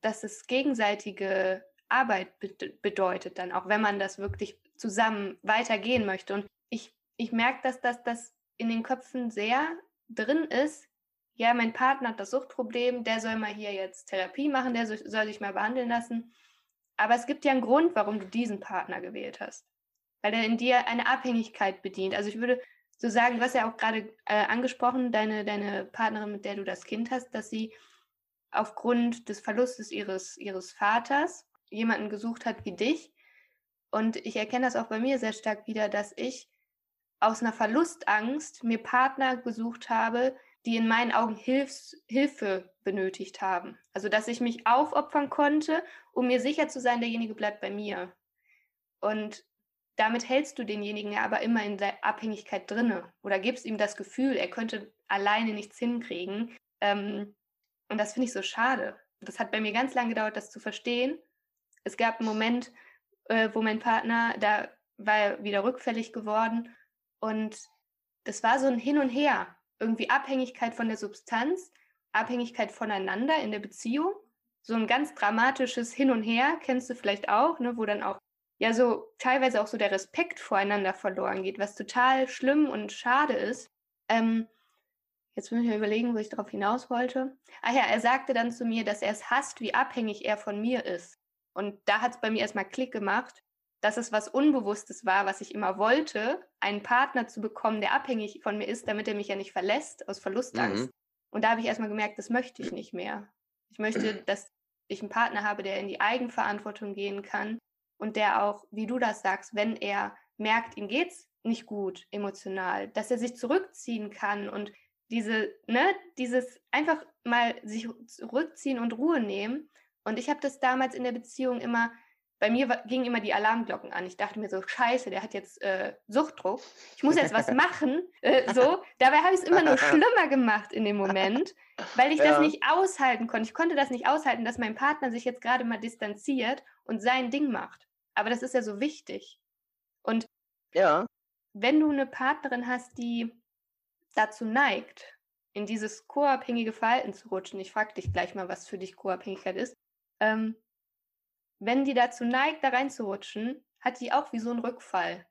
dass es gegenseitige Arbeit be bedeutet, dann auch wenn man das wirklich zusammen weitergehen möchte. Und ich, ich merke, dass das, das in den Köpfen sehr drin ist. Ja, mein Partner hat das Suchtproblem, der soll mal hier jetzt Therapie machen, der soll sich mal behandeln lassen. Aber es gibt ja einen Grund, warum du diesen Partner gewählt hast. Weil er in dir eine Abhängigkeit bedient. Also ich würde so sagen, du hast ja auch gerade äh, angesprochen, deine, deine Partnerin, mit der du das Kind hast, dass sie aufgrund des Verlustes ihres, ihres Vaters jemanden gesucht hat wie dich. Und ich erkenne das auch bei mir sehr stark wieder, dass ich aus einer Verlustangst mir Partner gesucht habe, die in meinen Augen Hilfs Hilfe benötigt haben. Also dass ich mich aufopfern konnte, um mir sicher zu sein, derjenige bleibt bei mir. Und damit hältst du denjenigen ja aber immer in der Abhängigkeit drinne oder gibst ihm das Gefühl, er könnte alleine nichts hinkriegen. Ähm, und das finde ich so schade. Das hat bei mir ganz lange gedauert, das zu verstehen. Es gab einen Moment, äh, wo mein Partner, da war er wieder rückfällig geworden und das war so ein Hin und Her irgendwie Abhängigkeit von der Substanz, Abhängigkeit voneinander in der Beziehung. So ein ganz dramatisches Hin und Her, kennst du vielleicht auch, ne, wo dann auch ja so teilweise auch so der Respekt voreinander verloren geht, was total schlimm und schade ist. Ähm, jetzt muss ich mir überlegen, wo ich darauf hinaus wollte. Ah ja, er sagte dann zu mir, dass er es hasst, wie abhängig er von mir ist. Und da hat es bei mir erstmal Klick gemacht dass es was Unbewusstes war, was ich immer wollte, einen Partner zu bekommen, der abhängig von mir ist, damit er mich ja nicht verlässt aus Verlustangst. Mhm. Und da habe ich erstmal gemerkt, das möchte ich nicht mehr. Ich möchte, dass ich einen Partner habe, der in die Eigenverantwortung gehen kann und der auch, wie du das sagst, wenn er merkt, ihm geht's nicht gut emotional, dass er sich zurückziehen kann und diese, ne, dieses einfach mal sich zurückziehen und Ruhe nehmen. Und ich habe das damals in der Beziehung immer bei mir gingen immer die Alarmglocken an. Ich dachte mir so, scheiße, der hat jetzt äh, Suchtdruck. Ich muss jetzt was machen. Äh, so. Dabei habe ich es immer nur schlimmer gemacht in dem Moment, weil ich ja. das nicht aushalten konnte. Ich konnte das nicht aushalten, dass mein Partner sich jetzt gerade mal distanziert und sein Ding macht. Aber das ist ja so wichtig. Und ja. wenn du eine Partnerin hast, die dazu neigt, in dieses co-abhängige Verhalten zu rutschen, ich frage dich gleich mal, was für dich Co-Abhängigkeit ist, ähm, wenn die dazu neigt, da reinzurutschen, hat die auch wie so einen Rückfall.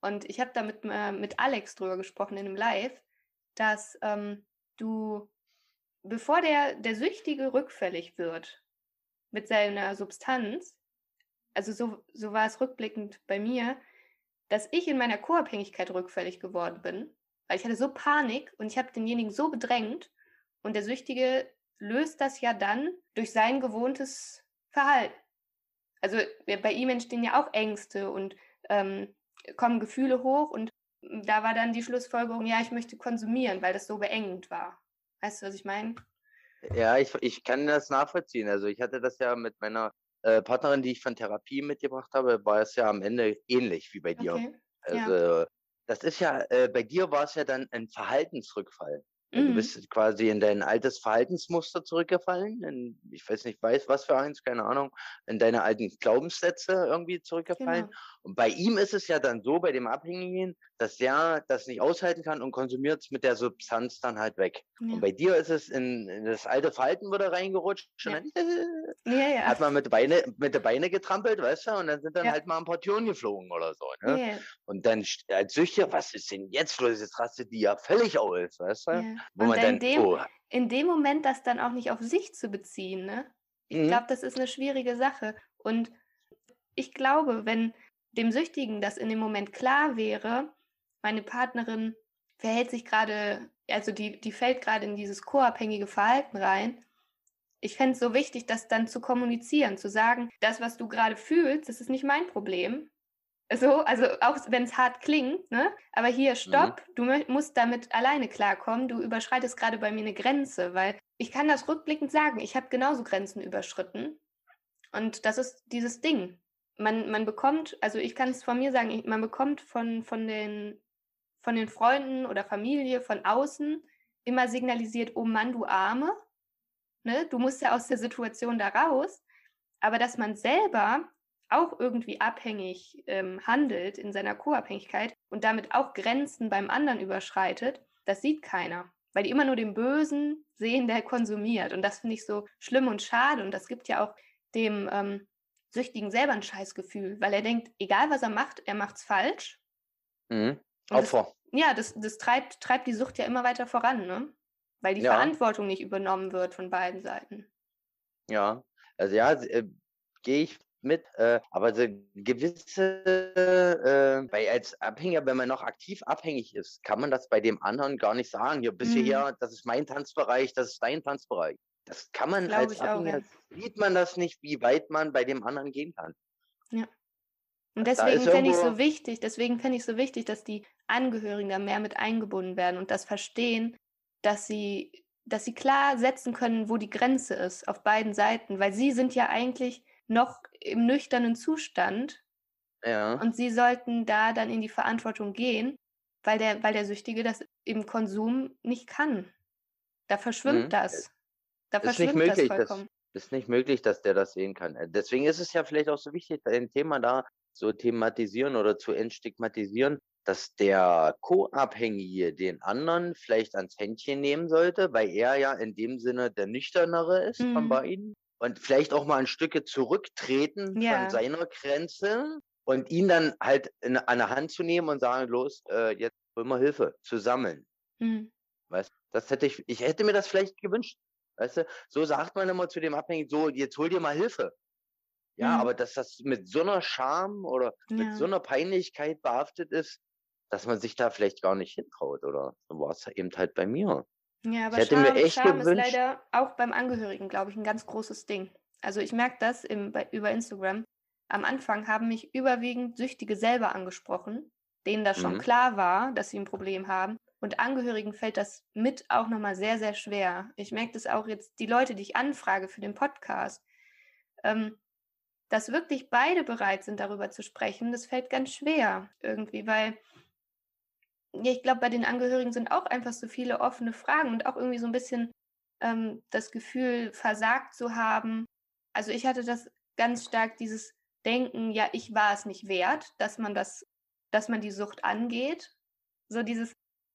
Und ich habe da mit, äh, mit Alex drüber gesprochen in einem Live, dass ähm, du, bevor der, der Süchtige rückfällig wird mit seiner Substanz, also so, so war es rückblickend bei mir, dass ich in meiner Co-Abhängigkeit rückfällig geworden bin, weil ich hatte so Panik und ich habe denjenigen so bedrängt und der Süchtige löst das ja dann durch sein gewohntes Verhalten. Also bei ihm entstehen ja auch Ängste und ähm, kommen Gefühle hoch und da war dann die Schlussfolgerung, ja, ich möchte konsumieren, weil das so beengend war. Weißt du, was ich meine? Ja, ich, ich kann das nachvollziehen. Also ich hatte das ja mit meiner äh, Partnerin, die ich von Therapie mitgebracht habe, war es ja am Ende ähnlich wie bei dir. Okay. Also Ja. das ist ja, äh, bei dir war es ja dann ein Verhaltensrückfall. Du Mhm. bist quasi in dein altes Verhaltensmuster zurückgefallen. In, ich weiß nicht, weiß was für eins, keine Ahnung, in deine alten Glaubenssätze irgendwie zurückgefallen. Genau. Und bei ihm ist es ja dann so, bei dem Abhängigen, dass der das nicht aushalten kann und konsumiert es mit der Substanz dann halt weg. Ja. Und bei dir ist es in, in das alte Verhalten wieder reingerutscht. Und Ja. dann äh, Ja, hat man mit, Beine, mit der Beine getrampelt, weißt du, und dann sind dann halt mal ein paar Türen geflogen oder so. Ne? Und dann als Süchtiger, was ist denn jetzt los? Jetzt rastet die ja völlig aus, weißt du? Wo Und man in dann, dem, oh, in dem Moment das dann auch nicht auf sich zu beziehen, ne? Ich Mhm. glaube, das ist eine schwierige Sache. Und ich glaube, wenn dem Süchtigen das in dem Moment klar wäre, meine Partnerin verhält sich gerade, also die, die fällt gerade in dieses co-abhängige Verhalten rein. Ich fände es so wichtig, das dann zu kommunizieren, zu sagen, das, was du gerade fühlst, das ist nicht mein Problem. So, also auch wenn es hart klingt, ne? Aber hier, stopp, du mö- musst damit alleine klarkommen. Du überschreitest gerade bei mir eine Grenze, weil ich kann das rückblickend sagen, ich habe genauso Grenzen überschritten. Und das ist dieses Ding. Man, man bekommt, also ich kann es von mir sagen, man bekommt von, von, den, von den Freunden oder Familie von außen immer signalisiert, oh Mann, du Arme. Ne? Du musst ja aus der Situation da raus. Aber dass man selber auch irgendwie abhängig ähm, handelt in seiner Co-Abhängigkeit und damit auch Grenzen beim anderen überschreitet, das sieht keiner. Weil die immer nur den Bösen sehen, der konsumiert. Und das finde ich so schlimm und schade. Und das gibt ja auch dem ähm, Süchtigen selber ein Scheißgefühl, weil er denkt, egal was er macht, er macht's falsch. mhm. Und das, Opfer. ja, das, das treibt, treibt die Sucht ja immer weiter voran, ne? Weil die Ja. Verantwortung nicht übernommen wird von beiden Seiten. Ja, also ja, äh, gehe ich mit, äh, aber so gewisse, äh, weil als Abhängiger, wenn man noch aktiv abhängig ist, kann man das bei dem anderen gar nicht sagen. Hier bis Mhm. hierher, das ist mein Tanzbereich, das ist dein Tanzbereich. Das kann man Glaube als ich auch, Abhängiger, ja. sieht man das nicht, wie weit man bei dem anderen gehen kann. Und Da deswegen ist fände ich so wichtig, deswegen fände ich so wichtig, dass die Angehörigen da mehr mit eingebunden werden und das verstehen, dass sie, dass sie klar setzen können, wo die Grenze ist auf beiden Seiten, weil sie sind ja eigentlich noch im nüchternen Zustand ja, und sie sollten da dann in die Verantwortung gehen, weil der, weil der Süchtige das im Konsum nicht kann. Da verschwimmt mhm. das. Da ist nicht das möglich, das vollkommen. ist nicht möglich, dass der das sehen kann. Äh, Deswegen ist es ja vielleicht auch so wichtig, ein Thema da so thematisieren oder zu entstigmatisieren, dass der Co-Abhängige den anderen vielleicht ans Händchen nehmen sollte, weil er ja in dem Sinne der Nüchternere ist von Mhm. beiden und vielleicht auch mal ein Stücke zurücktreten von Ja, seiner Grenze und ihn dann halt in, an der Hand zu nehmen und sagen, los, äh, jetzt holen wir Hilfe, zu sammeln. mhm. Weißt, das hätte ich, ich hätte mir das vielleicht gewünscht. Weißt du, so sagt man immer zu dem Abhängigen, so, jetzt hol dir mal Hilfe. Ja, Mhm. aber dass das mit so einer Scham oder mit so ja. einer Peinlichkeit behaftet ist, dass man sich da vielleicht gar nicht hintraut, oder so war es eben halt bei mir. Ja, Ich aber mir Scham, echt Scham ist gewünscht, leider auch beim Angehörigen, glaube ich, ein ganz großes Ding. Also ich merke das im, bei, über Instagram. Am Anfang haben mich überwiegend Süchtige selber angesprochen, denen das schon mhm, klar war, dass sie ein Problem haben. Und Angehörigen fällt das mit auch nochmal sehr, sehr schwer. Ich merke das auch jetzt, die Leute, die ich anfrage für den Podcast, ähm, dass wirklich beide bereit sind, darüber zu sprechen, das fällt ganz schwer irgendwie, weil ja, ich glaube, bei den Angehörigen sind auch einfach so viele offene Fragen und auch irgendwie so ein bisschen ähm, das Gefühl, versagt zu haben. Also ich hatte das ganz stark, dieses Denken, ja, ich war es nicht wert, dass man das, dass man die Sucht angeht. So dieses,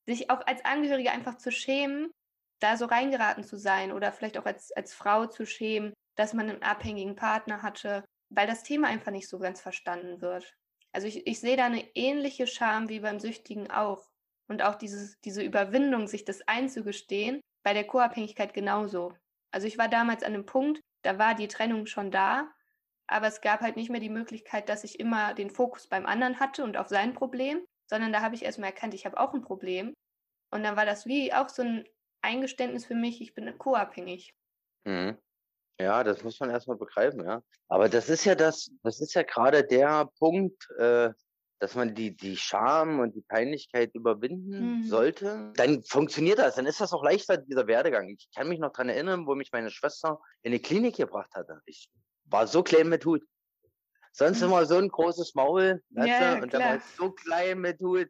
sich auch als Angehörige einfach zu schämen, da so reingeraten zu sein oder vielleicht auch als, als Frau zu schämen, dass man einen abhängigen Partner hatte, weil das Thema einfach nicht so ganz verstanden wird. Also ich, ich sehe da eine ähnliche Scham wie beim Süchtigen auch. Und auch dieses, diese Überwindung, sich das einzugestehen, bei der Co-Abhängigkeit genauso. Also ich war damals an einem Punkt, da war die Trennung schon da, aber es gab halt nicht mehr die Möglichkeit, dass ich immer den Fokus beim anderen hatte und auf sein Problem, sondern da habe ich erstmal erkannt, ich habe auch ein Problem. Und dann war das wie auch so ein Eingeständnis für mich, ich bin co-abhängig. Mhm. Ja, das muss man erstmal begreifen, ja. Aber das ist ja das, das ist ja gerade der Punkt, äh, dass man die, die Scham und die Peinlichkeit überwinden mhm. sollte, dann funktioniert das. Dann ist das auch leichter, dieser Werdegang. Ich kann mich noch daran erinnern, wo mich meine Schwester in die Klinik gebracht hatte. Ich war so klein mit Hut. Sonst immer so ein großes Maul, ja, du? und dann war ich so klein mit Hut.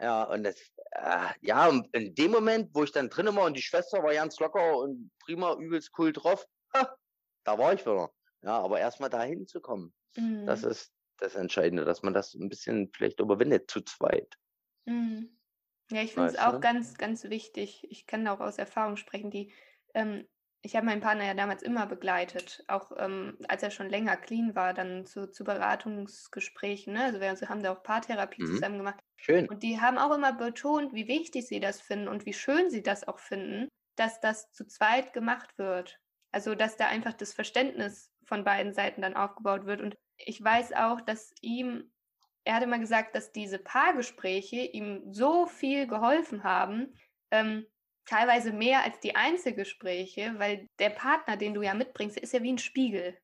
Ja, und das, äh, ja, und in dem Moment, wo ich dann drin war und die Schwester war ganz locker und prima, übelst cool drauf, ha, da war ich wieder. Ja, aber erstmal dahin zu kommen, mhm. das ist das Entscheidende, dass man das ein bisschen vielleicht überwindet zu zweit. Mhm. Ja, ich finde es auch ganz, ganz wichtig. Ich kann auch aus Erfahrung sprechen, die ähm, ich habe meinen Partner ja damals immer begleitet, auch ähm, als er schon länger clean war, dann zu, zu Beratungsgesprächen. Ne? Also wir haben da auch Paartherapie mhm. zusammen gemacht. Schön. Und die haben auch immer betont, wie wichtig sie das finden und wie schön sie das auch finden, dass das zu zweit gemacht wird. Also dass da einfach das Verständnis von beiden Seiten dann aufgebaut wird. Und ich weiß auch, dass ihm, er hat immer gesagt, dass diese Paargespräche ihm so viel geholfen haben, ähm, teilweise mehr als die Einzelgespräche, weil der Partner, den du ja mitbringst, ist ja wie ein Spiegel.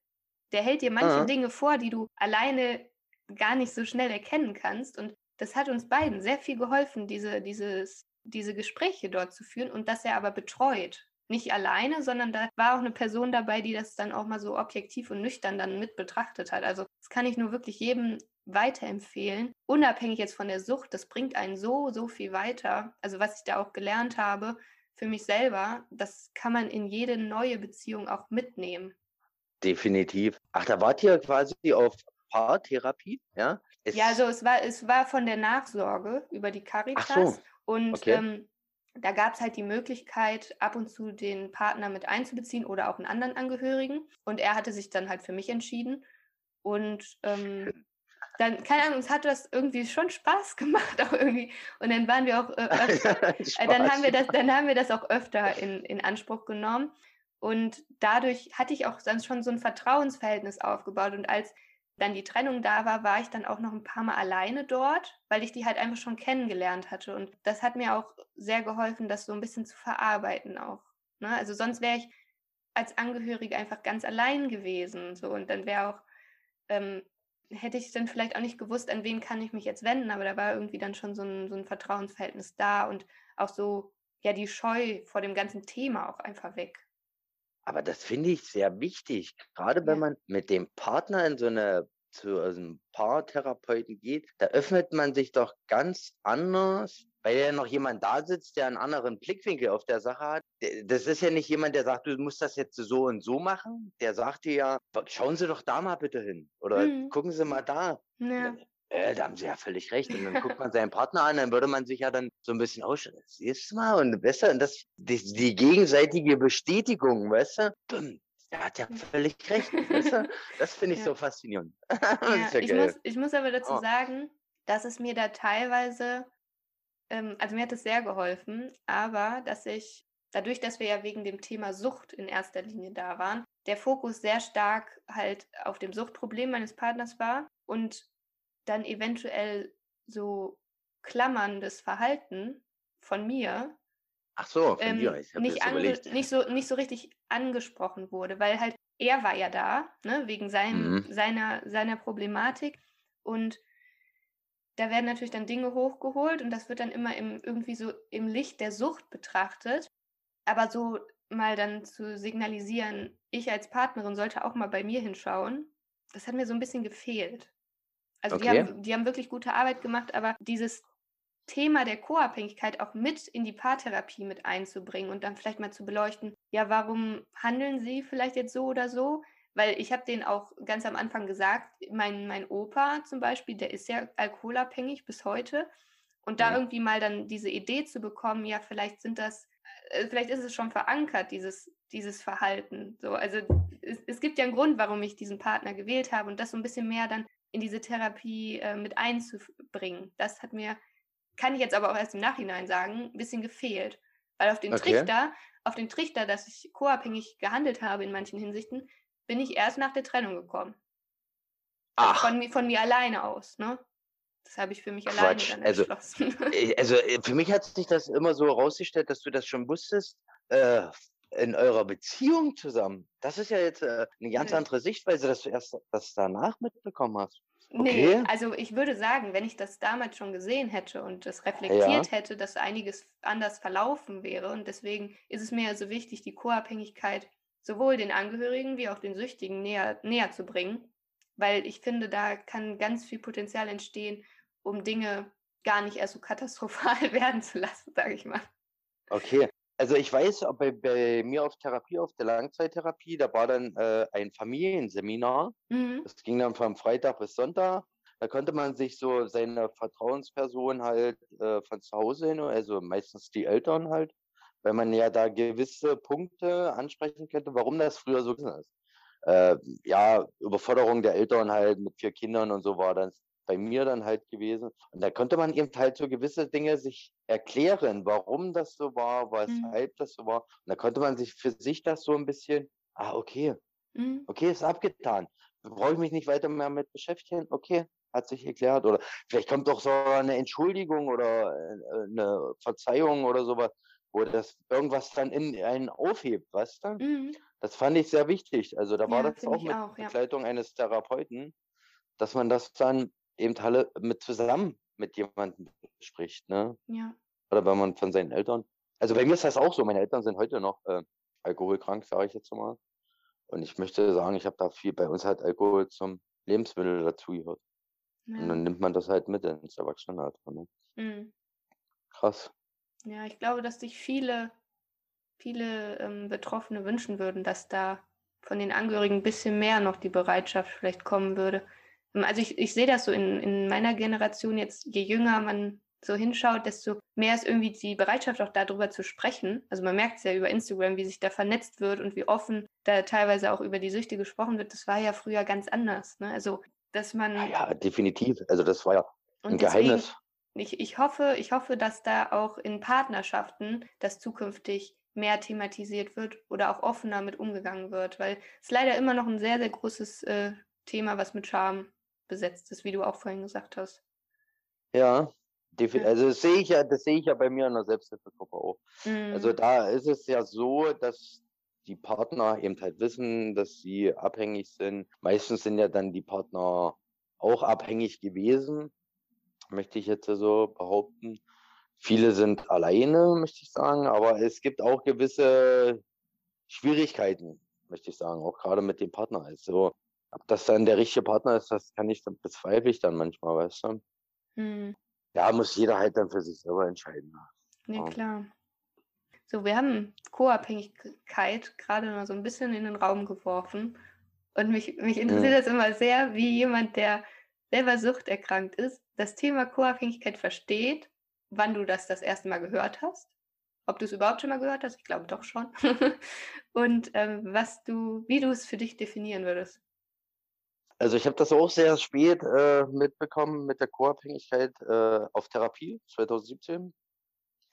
Der hält dir manche ja. Dinge vor, die du alleine gar nicht so schnell erkennen kannst. Und das hat uns beiden sehr viel geholfen, diese, dieses, diese Gespräche dort zu führen und dass er aber betreut. Nicht alleine, sondern da war auch eine Person dabei, die das dann auch mal so objektiv und nüchtern dann mit betrachtet hat. Also das kann ich nur wirklich jedem weiterempfehlen. Unabhängig jetzt von der Sucht, das bringt einen so, so viel weiter. Also was ich da auch gelernt habe für mich selber, das kann man in jede neue Beziehung auch mitnehmen. Definitiv. Ach, da wart ihr quasi auf Paartherapie, ja? Es ja, also es war, es war von der Nachsorge über die Caritas. Ach so. Und okay. ähm, da gab es halt die Möglichkeit, ab und zu den Partner mit einzubeziehen oder auch einen anderen Angehörigen. Und er hatte sich dann halt für mich entschieden. Und ähm, dann, keine Ahnung, es hat das irgendwie schon Spaß gemacht auch irgendwie. Und dann waren wir auch äh, öfter, äh, dann haben wir das, dann haben wir das auch öfter in, in Anspruch genommen. Und dadurch hatte ich auch dann schon so ein Vertrauensverhältnis aufgebaut. Und als dann die Trennung da war, war ich dann auch noch ein paar Mal alleine dort, weil ich die halt einfach schon kennengelernt hatte. Und das hat mir auch sehr geholfen, das so ein bisschen zu verarbeiten auch. Ne? Also sonst wäre ich als Angehörige einfach ganz allein gewesen. So, und dann wäre auch ähm, hätte ich dann vielleicht auch nicht gewusst, an wen kann ich mich jetzt wenden, aber da war irgendwie dann schon so ein, so ein Vertrauensverhältnis da und auch so, ja, die Scheu vor dem ganzen Thema auch einfach weg. Aber das finde ich sehr wichtig, gerade wenn ja. man mit dem Partner in so eine zu einem Paartherapeuten geht, da öffnet man sich doch ganz anders weil ja noch jemand da sitzt, der einen anderen Blickwinkel auf der Sache hat. Das ist ja nicht jemand, der sagt, du musst das jetzt so und so machen. Der sagt dir ja, schauen Sie doch da mal bitte hin oder mhm. gucken Sie mal da. Ja. Äh, da haben Sie ja völlig recht. Und dann guckt man seinen Partner an, dann würde man sich ja dann so ein bisschen ausschauen. Siehst du mal, und besser, und das, die, die gegenseitige Bestätigung, weißt du? Dumm, der hat ja völlig recht. Das finde ich ja. so faszinierend. ja, ich, muss, ich muss aber dazu oh. sagen, dass es mir da teilweise ähm, also mir hat es sehr geholfen, aber dass ich, dadurch, dass wir ja wegen dem Thema Sucht in erster Linie da waren, der Fokus sehr stark halt auf dem Suchtproblem meines Partners war und dann eventuell so klammerndes Verhalten von mir Ach so, von ähm, dir. Ich nicht, nicht, so, nicht so richtig angesprochen wurde, weil halt er war ja da, ne, wegen sein, mhm. seiner, seiner Problematik. Und da werden natürlich dann Dinge hochgeholt und das wird dann immer im, irgendwie so im Licht der Sucht betrachtet. Aber so mal dann zu signalisieren, ich als Partnerin sollte auch mal bei mir hinschauen, das hat mir so ein bisschen gefehlt. Also okay. die, haben, die haben wirklich gute Arbeit gemacht, aber dieses Thema der Co-Abhängigkeit auch mit in die Paartherapie mit einzubringen und dann vielleicht mal zu beleuchten, ja, warum handeln sie vielleicht jetzt so oder so? Weil ich habe denen auch ganz am Anfang gesagt, mein, mein Opa zum Beispiel, der ist ja alkoholabhängig bis heute. Und da ja. irgendwie mal dann diese Idee zu bekommen, ja, vielleicht sind das äh, vielleicht ist es schon verankert, dieses, dieses Verhalten. So, also es, es gibt ja einen Grund, warum ich diesen Partner gewählt habe und das so ein bisschen mehr dann in diese Therapie äh, mit einzubringen. Das hat mir, kann ich jetzt aber auch erst im Nachhinein sagen, ein bisschen gefehlt. Weil auf den okay. Trichter, auf den Trichter, dass ich co-abhängig gehandelt habe in manchen Hinsichten, bin ich erst nach der Trennung gekommen. Also Ach. Von, von mir alleine aus, ne? Das habe ich für mich Quatsch. alleine dann also, entschlossen. Also äh, für mich hat sich das immer so herausgestellt, dass du das schon wusstest, äh, in eurer Beziehung zusammen. Das ist ja jetzt äh, eine ganz andere Sichtweise, dass du erst das danach mitbekommen hast. Okay. Nee, also ich würde sagen, wenn ich das damals schon gesehen hätte und das reflektiert ja. hätte, dass einiges anders verlaufen wäre. Und deswegen ist es mir also wichtig, die Co-Abhängigkeit sowohl den Angehörigen wie auch den Süchtigen näher, näher zu bringen weil ich finde, da kann ganz viel Potenzial entstehen, um Dinge gar nicht erst so katastrophal werden zu lassen, sage ich mal. Okay, also ich weiß, bei, bei mir auf Therapie, auf der Langzeittherapie, da war dann äh, ein Familienseminar. Mhm. Das ging dann von Freitag bis Sonntag. Da konnte man sich so seine Vertrauensperson halt äh, von zu Hause hin, also meistens die Eltern halt, weil man ja da gewisse Punkte ansprechen könnte, warum das früher so ist äh, ja, Überforderung der Eltern halt mit vier Kindern und so war das bei mir dann halt gewesen. Und da konnte man eben halt so gewisse Dinge sich erklären, warum das so war, mhm. weshalb mhm. das so war. Und da konnte man sich für sich das so ein bisschen, ah, okay, mhm. okay, ist abgetan. Brauche ich mich nicht weiter mehr mit beschäftigen? Okay, hat sich erklärt. Oder vielleicht kommt doch so eine Entschuldigung oder äh, eine Verzeihung oder sowas, wo das irgendwas dann in einen aufhebt, weißt du? Mhm. Das fand ich sehr wichtig. Also da war das auch mit auch, ja. Begleitung eines Therapeuten, dass man das dann eben alle mit zusammen mit jemandem spricht, ne? Ja. Oder wenn man von seinen Eltern. Also bei mir ist das auch so. Meine Eltern sind heute noch äh, alkoholkrank, sage ich jetzt mal. Und ich möchte sagen, ich habe da viel, bei uns halt Alkohol zum Lebensmittel dazugehört. Ja. Und dann nimmt man das halt mit ins Erwachsenenalter. Ne? Mhm. Krass. Ja, ich glaube, dass sich viele viele ähm, Betroffene wünschen würden, dass da von den Angehörigen ein bisschen mehr noch die Bereitschaft vielleicht kommen würde. Ähm, also ich, ich sehe das so in, in meiner Generation jetzt, je jünger man so hinschaut, desto mehr ist irgendwie die Bereitschaft auch darüber zu sprechen. Also man merkt es ja über Instagram, wie sich da vernetzt wird und wie offen da teilweise auch über die Süchte gesprochen wird. Das war ja früher ganz anders. Ne? Also dass man. Ja, ja, definitiv. Also das war ja ein Geheimnis. Ich, ich, hoffe, ich hoffe, dass da auch in Partnerschaften das zukünftig mehr thematisiert wird oder auch offener mit umgegangen wird, weil es leider immer noch ein sehr, sehr großes äh, Thema, was mit Scham besetzt ist, wie du auch vorhin gesagt hast. Ja, also das sehe ich ja, das sehe ich ja bei mir in der Selbsthilfegruppe auch. Also mhm. Also da ist es ja so, dass die Partner eben halt wissen, dass sie abhängig sind. Meistens sind ja dann die Partner auch abhängig gewesen, möchte ich jetzt so behaupten. Viele sind alleine, möchte ich sagen, aber es gibt auch gewisse Schwierigkeiten, möchte ich sagen, auch gerade mit dem Partner. Also, ob das dann der richtige Partner ist, das kann ich, bezweifle ich dann manchmal, weißt du? Hm. Ja, muss jeder halt dann für sich selber entscheiden. Ja, ja. klar. So, wir haben Co-Abhängigkeit gerade mal so ein bisschen in den Raum geworfen. Und mich, mich hm. interessiert hm. das immer sehr, wie jemand, der selber suchterkrankt ist, das Thema Co-Abhängigkeit versteht wann du das das erste Mal gehört hast, ob du es überhaupt schon mal gehört hast, ich glaube doch schon, und ähm, was du, wie du es für dich definieren würdest. Also ich habe das auch sehr spät äh, mitbekommen mit der Co-Abhängigkeit äh, auf Therapie 2017.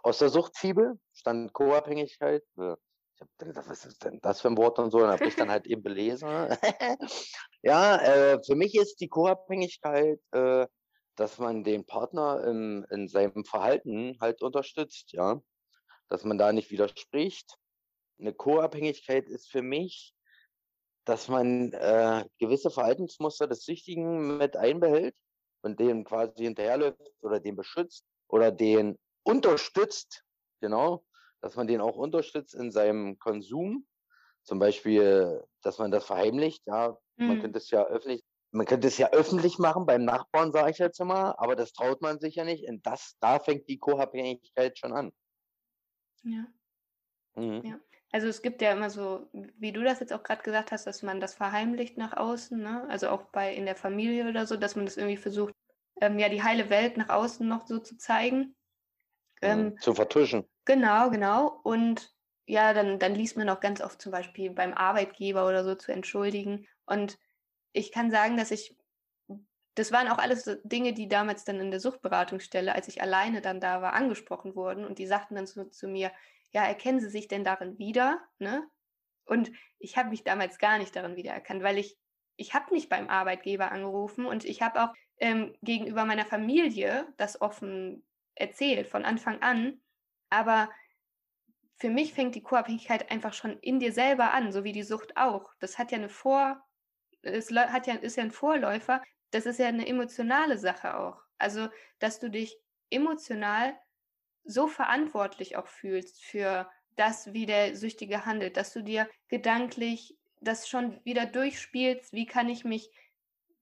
Aus der Suchtfibel stand Co-Abhängigkeit. Äh, ich habe gedacht, was ist denn das für ein Wort und so? Und habe ich dann halt eben belesen. ja, äh, für mich ist die Co-Abhängigkeit äh, dass man den Partner in, in seinem Verhalten halt unterstützt, ja. Dass man da nicht widerspricht. Eine Co-Abhängigkeit ist für mich, dass man äh, gewisse Verhaltensmuster des Süchtigen mit einbehält und den quasi hinterherläuft oder den beschützt oder den unterstützt, genau, dass man den auch unterstützt in seinem Konsum. Zum Beispiel, dass man das verheimlicht, ja, mhm. man könnte es ja öffentlich man könnte es ja öffentlich machen beim Nachbarn, sage ich jetzt mal, aber das traut man sich ja nicht. Und das, da fängt die Co-Abhängigkeit schon an. Ja. Mhm. ja. Also es gibt ja immer so, wie du das jetzt auch gerade gesagt hast, dass man das verheimlicht nach außen, ne? Also auch bei in der Familie oder so, dass man das irgendwie versucht, ähm, ja, die heile Welt nach außen noch so zu zeigen. Mhm. Ähm, zu vertuschen. Genau, genau. Und ja, dann, dann liest man auch ganz oft zum Beispiel beim Arbeitgeber oder so zu entschuldigen. Und ich kann sagen, dass ich, das waren auch alles Dinge, die damals dann in der Suchtberatungsstelle, als ich alleine dann da war, angesprochen wurden. Und die sagten dann zu, zu mir, ja, erkennen Sie sich denn darin wieder? Ne? Und ich habe mich damals gar nicht darin wiedererkannt, weil ich, ich habe nicht beim Arbeitgeber angerufen und ich habe auch ähm, gegenüber meiner Familie das offen erzählt von Anfang an. Aber für mich fängt die Co-Abhängigkeit einfach schon in dir selber an, so wie die Sucht auch. Das hat ja eine Vor, es hat ja, ist ja ein Vorläufer. Das ist ja eine emotionale Sache auch. Also, dass du dich emotional so verantwortlich auch fühlst für das, wie der Süchtige handelt, dass du dir gedanklich das schon wieder durchspielst, wie kann ich mich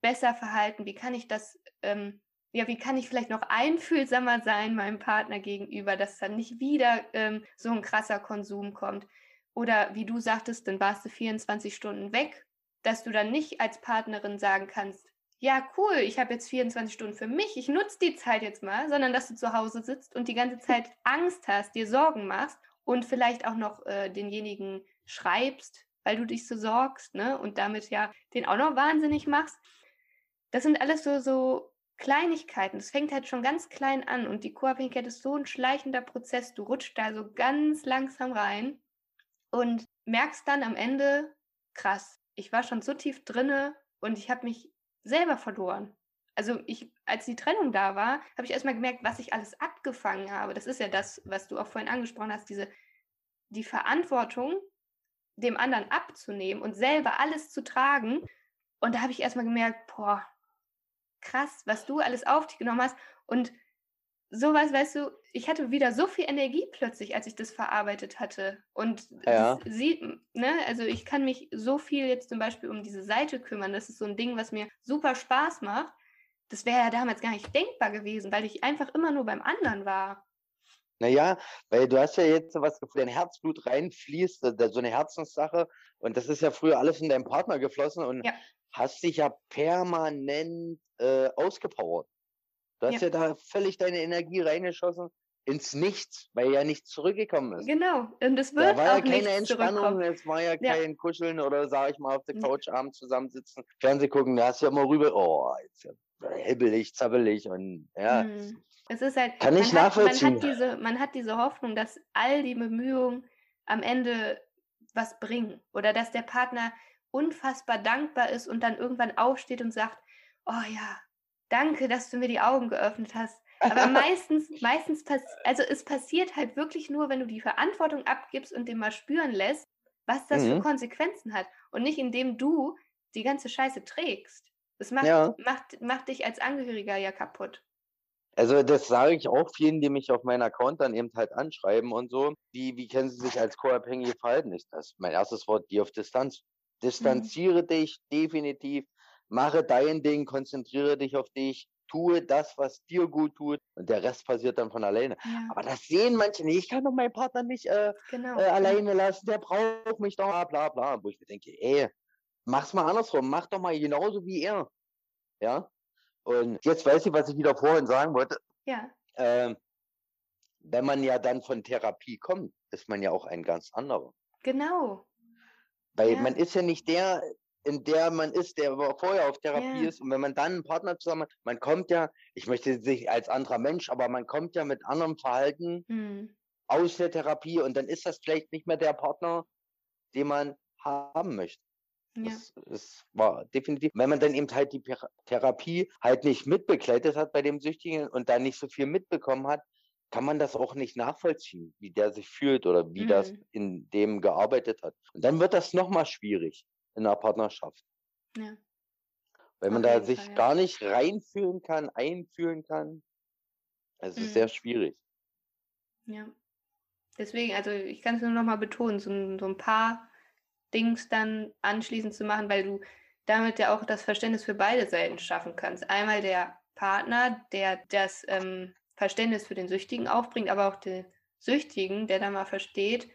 besser verhalten, wie kann ich das, ähm, ja, wie kann ich vielleicht noch einfühlsamer sein meinem Partner gegenüber, dass dann nicht wieder ähm, so ein krasser Konsum kommt. Oder wie du sagtest, dann warst du 24 Stunden weg, dass du dann nicht als Partnerin sagen kannst, ja, cool, ich habe jetzt 24 Stunden für mich, ich nutze die Zeit jetzt mal, sondern dass du zu Hause sitzt und die ganze Zeit Angst hast, dir Sorgen machst und vielleicht auch noch äh, denjenigen schreibst, weil du dich so sorgst, ne? Und damit ja den auch noch wahnsinnig machst. Das sind alles so, so Kleinigkeiten. Das fängt halt schon ganz klein an und die Co-Abhängigkeit ist so ein schleichender Prozess. Du rutschst da so ganz langsam rein und merkst dann am Ende, krass, ich war schon so tief drinne und ich habe mich selber verloren. Also ich, als die Trennung da war, habe ich erstmal gemerkt, was ich alles abgefangen habe. Das ist ja das, was du auch vorhin angesprochen hast, diese die Verantwortung dem anderen abzunehmen und selber alles zu tragen. Und da habe ich erstmal gemerkt, boah, krass, was du alles auf dich genommen hast. Und sowas, weißt du, ich hatte wieder so viel Energie plötzlich, als ich das verarbeitet hatte. Und ja. sie, ne, also ich kann mich so viel jetzt zum Beispiel um diese Seite kümmern. Das ist so ein Ding, was mir super Spaß macht. Das wäre ja damals gar nicht denkbar gewesen, weil ich einfach immer nur beim anderen war. Naja, weil du hast ja jetzt was, dein Herzblut reinfließt, so eine Herzenssache. Und das ist ja früher alles in deinen Partner geflossen und ja. hast dich ja permanent äh, ausgepowert. Du hast ja. ja da völlig deine Energie reingeschossen ins Nichts, weil ja nichts zurückgekommen ist. Genau, und es wird da war auch ja keine Entspannung, es war ja Ja. kein Kuscheln oder sag ich mal auf der Couch abends zusammensitzen, Fernseh gucken, da hast du ja immer rüber, oh, jetzt ja hibbelig, zappelig und ja. Mhm. Es ist halt, Kann ich man hat, man nachvollziehen. hat diese, man hat diese Hoffnung, dass all die Bemühungen am Ende was bringen oder dass der Partner unfassbar dankbar ist und dann irgendwann aufsteht und sagt, oh ja, danke, dass du mir die Augen geöffnet hast. Aber meistens, meistens also es passiert halt wirklich nur, wenn du die Verantwortung abgibst und den mal spüren lässt, was das für Mhm. Konsequenzen hat und nicht indem du die ganze Scheiße trägst. Das macht, Ja. macht, macht dich als Angehöriger ja kaputt. Also das sage ich auch vielen, die mich auf meinen Account dann eben halt anschreiben und so. Wie, wie können sie sich als Co-Abhängige verhalten? Ist das mein erstes Wort, die auf Distanz. Distanziere dich definitiv, mache dein Ding, konzentriere dich auf dich, tue das, was dir gut tut und der Rest passiert dann von alleine. Ja, Aber das sehen manche nicht. Ich kann doch meinen Partner nicht äh, genau. äh, alleine lassen, der braucht mich doch, bla bla bla. Wo ich mir denke, ey, mach's mal andersrum, mach doch mal genauso wie er. Ja. Und jetzt weiß ich, was ich wieder vorhin sagen wollte. Ja, Ähm, wenn man ja dann von Therapie kommt, ist man ja auch ein ganz anderer. genau. Weil Ja. man ist ja nicht der, in der man ist, der vorher auf Therapie Ja. ist. Und wenn man dann einen Partner zusammen hat, man kommt ja, ich möchte sich als anderer Mensch, aber man kommt ja mit anderem Verhalten Hm. aus der Therapie und dann ist das vielleicht nicht mehr der Partner, den man haben möchte. Ja, Das, das war definitiv, wenn man dann eben halt die Thera- Therapie halt nicht mitbegleitet hat bei dem Süchtigen und da nicht so viel mitbekommen hat, kann man das auch nicht nachvollziehen, wie der sich fühlt oder wie das Mhm. in dem gearbeitet hat. Und dann wird das nochmal schwierig in einer Partnerschaft, ja, weil man da sich Fall, ja. gar nicht reinfühlen kann, einfühlen kann. Es ist Mhm. sehr schwierig. ja. Deswegen, also ich kann es nur nochmal betonen, so ein, so ein paar Dings dann anschließend zu machen, weil du damit ja auch das Verständnis für beide Seiten schaffen kannst. Einmal der Partner, der das ähm, Verständnis für den Süchtigen aufbringt, aber auch den Süchtigen, der dann mal versteht,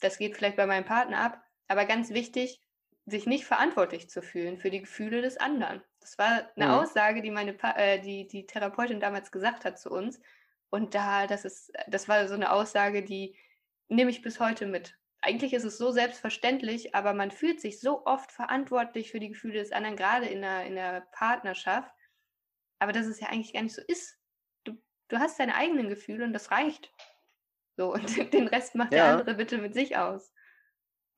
das geht vielleicht bei meinem Partner ab, aber ganz wichtig, sich nicht verantwortlich zu fühlen für die Gefühle des anderen. Das war eine Mhm. Aussage, die meine pa äh, die, die Therapeutin damals gesagt hat zu uns. Und da, das ist, das war so eine Aussage, die nehme ich bis heute mit. Eigentlich ist es so selbstverständlich, aber man fühlt sich so oft verantwortlich für die Gefühle des anderen, gerade in der, in der Partnerschaft. Aber dass es ja eigentlich gar nicht so ist. Du, du hast deine eigenen Gefühle und das reicht. So, und den Rest macht ja. der andere bitte mit sich aus.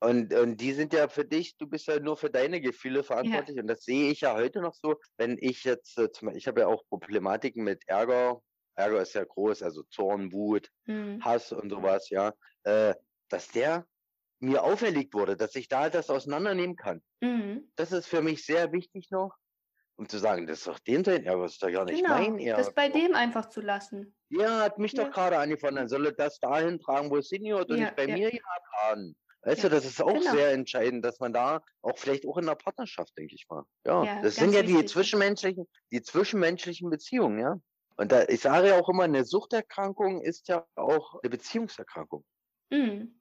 Und, und die sind ja für dich, du bist ja nur für deine Gefühle verantwortlich. Ja. Und das sehe ich ja heute noch so, wenn ich jetzt, äh, ich habe ja auch Problematiken mit Ärger. Ärger ist ja groß, also Zorn, Wut, mhm. Hass und sowas, ja. Äh, dass der mir auferlegt wurde, dass ich da das auseinandernehmen kann. Mhm. Das ist für mich sehr wichtig noch, um zu sagen, das ist doch dem sein Ärger, das ist doch ja nicht genau, mein Ärger. Das bei dem einfach zu lassen. Ja, hat mich ja. doch gerade angefangen, dann soll er das dahin tragen, wo es hingehört und ja, nicht bei ja. mir ja tragen. Weißt ja, du, das ist auch genau. sehr entscheidend, dass man da auch vielleicht auch in der Partnerschaft, denke ich mal. Ja, ja das sind ja die zwischenmenschlichen, die zwischenmenschlichen Beziehungen, ja. Und da, ich sage ja auch immer, eine Suchterkrankung ist ja auch eine Beziehungserkrankung. Mhm.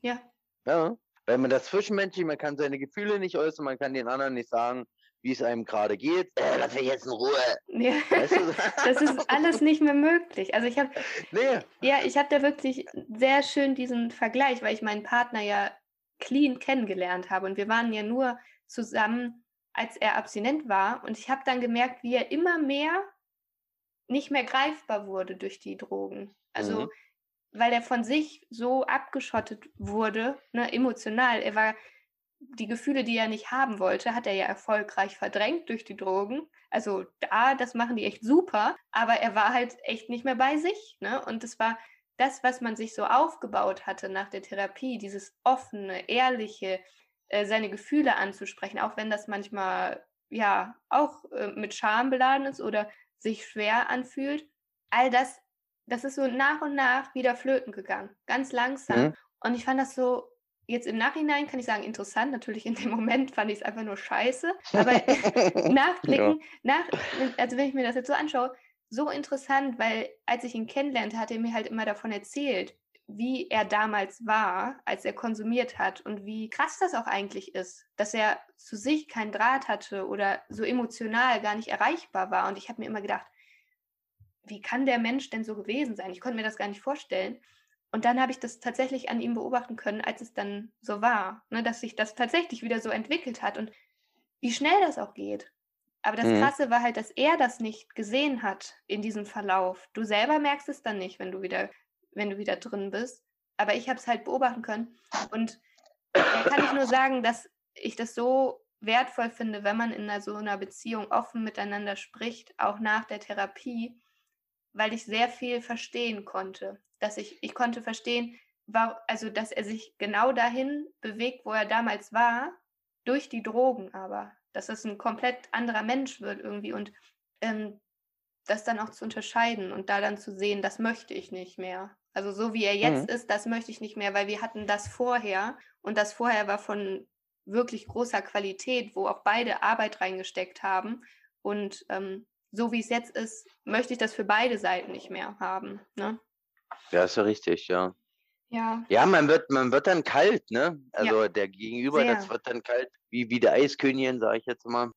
Ja. Ja. Weil man das zwischenmenschlich, man kann seine Gefühle nicht äußern, man kann den anderen nicht sagen, wie es einem gerade geht. Äh, lass mich jetzt in Ruhe. Ja. Weißt du? das ist alles nicht mehr möglich. Also ich habe nee. ja, ich habe da wirklich sehr schön diesen Vergleich, weil ich meinen Partner ja clean kennengelernt habe und wir waren ja nur zusammen, als er abstinent war und ich habe dann gemerkt, wie er immer mehr nicht mehr greifbar wurde durch die Drogen. Also mhm. weil er von sich so abgeschottet wurde, ne, emotional. Er war die Gefühle, die er nicht haben wollte, hat er ja erfolgreich verdrängt durch die Drogen. Also da, das machen die echt super, aber er war halt echt nicht mehr bei sich. Ne? Und das war das, was man sich so aufgebaut hatte nach der Therapie, dieses offene, ehrliche, äh, seine Gefühle anzusprechen, auch wenn das manchmal ja auch äh, mit Scham beladen ist oder sich schwer anfühlt. All das, das ist so nach und nach wieder flöten gegangen, ganz langsam. Mhm. Und ich fand das so Jetzt im Nachhinein kann ich sagen, interessant. Natürlich in dem Moment fand ich es einfach nur scheiße. Aber nachblicken, ja. nach, also wenn ich mir das jetzt so anschaue, so interessant, weil als ich ihn kennenlernte, hat er mir halt immer davon erzählt, wie er damals war, als er konsumiert hat und wie krass das auch eigentlich ist, dass er zu sich keinen Draht hatte oder so emotional gar nicht erreichbar war. Und ich habe mir immer gedacht, wie kann der Mensch denn so gewesen sein? Ich konnte mir das gar nicht vorstellen. Und dann habe ich das tatsächlich an ihm beobachten können, als es dann so war, ne, dass sich das tatsächlich wieder so entwickelt hat und wie schnell das auch geht. Aber das mhm. Krasse war halt, dass er das nicht gesehen hat in diesem Verlauf. Du selber merkst es dann nicht, wenn du wieder, wenn du wieder drin bist. Aber ich habe es halt beobachten können. Und da kann ich nur sagen, dass ich das so wertvoll finde, wenn man in einer, so einer Beziehung offen miteinander spricht, auch nach der Therapie, weil ich sehr viel verstehen konnte. Dass ich, ich konnte verstehen, war, also dass er sich genau dahin bewegt, wo er damals war, durch die Drogen aber. Dass es ein komplett anderer Mensch wird irgendwie und ähm, das dann auch zu unterscheiden und da dann zu sehen, das möchte ich nicht mehr. Also so wie er jetzt mhm. ist, das möchte ich nicht mehr, weil wir hatten das vorher und das vorher war von wirklich großer Qualität, wo auch beide Arbeit reingesteckt haben und ähm, so wie es jetzt ist, möchte ich das für beide Seiten nicht mehr haben. Ne? Ja, ist ja richtig, ja. Ja. Ja, man wird, man wird dann kalt, ne? Also ja. der Gegenüber, Sehr. das wird dann kalt, wie, wie der Eiskönigin, sage ich jetzt mal.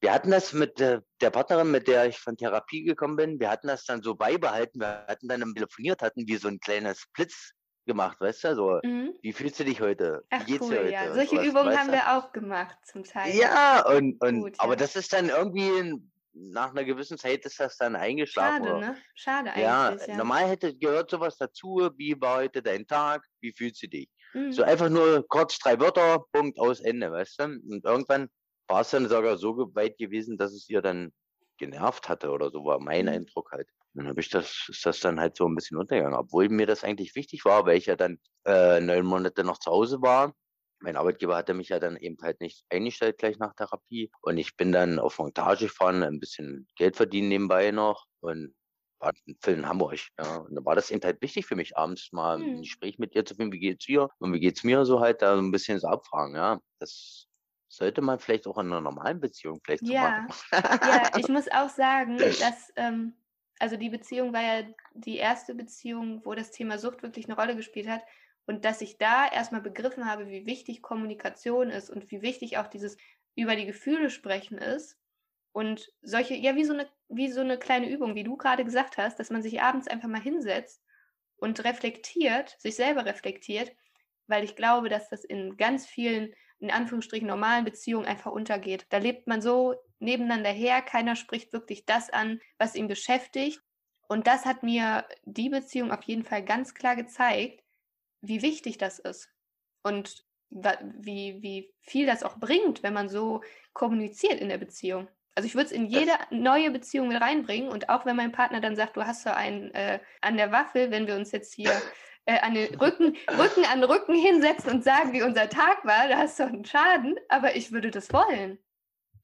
Wir hatten das mit äh, der Partnerin, mit der ich von Therapie gekommen bin, wir hatten das dann so beibehalten, wir hatten dann telefoniert, hatten wie so ein kleines Blitz gemacht, weißt du? So, mhm. wie fühlst du dich heute? Ach, wie geht's cool, dir heute? Ja. Solche Übungen haben wir auch gemacht zum Teil. Ja, und, und Gut, aber das ist dann irgendwie ein nach einer gewissen Zeit ist das dann eingeschlafen. Schade, ne? Schade eigentlich. Ja, ja, normal hätte gehört sowas dazu. Wie war heute dein Tag? Wie fühlst du dich? Mhm. So einfach nur kurz drei Wörter, Punkt, aus, Ende, weißt du? Und irgendwann war es dann sogar so weit gewesen, dass es ihr dann genervt hatte oder so, war mein mhm. Eindruck halt. Dann habe ich das, ist das dann halt so ein bisschen untergegangen, obwohl mir das eigentlich wichtig war, weil ich ja dann äh, neun Monate noch zu Hause war mein Arbeitgeber hatte mich ja dann eben halt nicht eingestellt gleich nach Therapie. Und ich bin dann auf Montage gefahren, ein bisschen Geld verdienen nebenbei noch und war Film in Hamburg. Ja. Und da war das eben halt wichtig für mich, abends mal hm. ein Gespräch mit dir zu finden, wie geht's dir und wie geht's mir so halt, da so ein bisschen so abfragen, ja. Das sollte man vielleicht auch in einer normalen Beziehung vielleicht ja. so machen. ja, ich muss auch sagen, dass, ähm, also die Beziehung war ja die erste Beziehung, wo das Thema Sucht wirklich eine Rolle gespielt hat. Und dass ich da erstmal begriffen habe, wie wichtig Kommunikation ist und wie wichtig auch dieses über die Gefühle sprechen ist. Und solche, ja, wie so eine, wie so eine kleine Übung, wie du gerade gesagt hast, dass man sich abends einfach mal hinsetzt und reflektiert, sich selber reflektiert, weil ich glaube, dass das in ganz vielen, in Anführungsstrichen, normalen Beziehungen einfach untergeht. Da lebt man so nebeneinander her, keiner spricht wirklich das an, was ihn beschäftigt. Und das hat mir die Beziehung auf jeden Fall ganz klar gezeigt, wie wichtig das ist. Und wie, wie viel das auch bringt, wenn man so kommuniziert in der Beziehung. Also ich würde es in jede neue Beziehung mit reinbringen und auch wenn mein Partner dann sagt, du hast so einen äh, an der Waffel, wenn wir uns jetzt hier äh, an den Rücken, Rücken an Rücken hinsetzen und sagen, wie unser Tag war, da hast du einen Schaden, aber ich würde das wollen.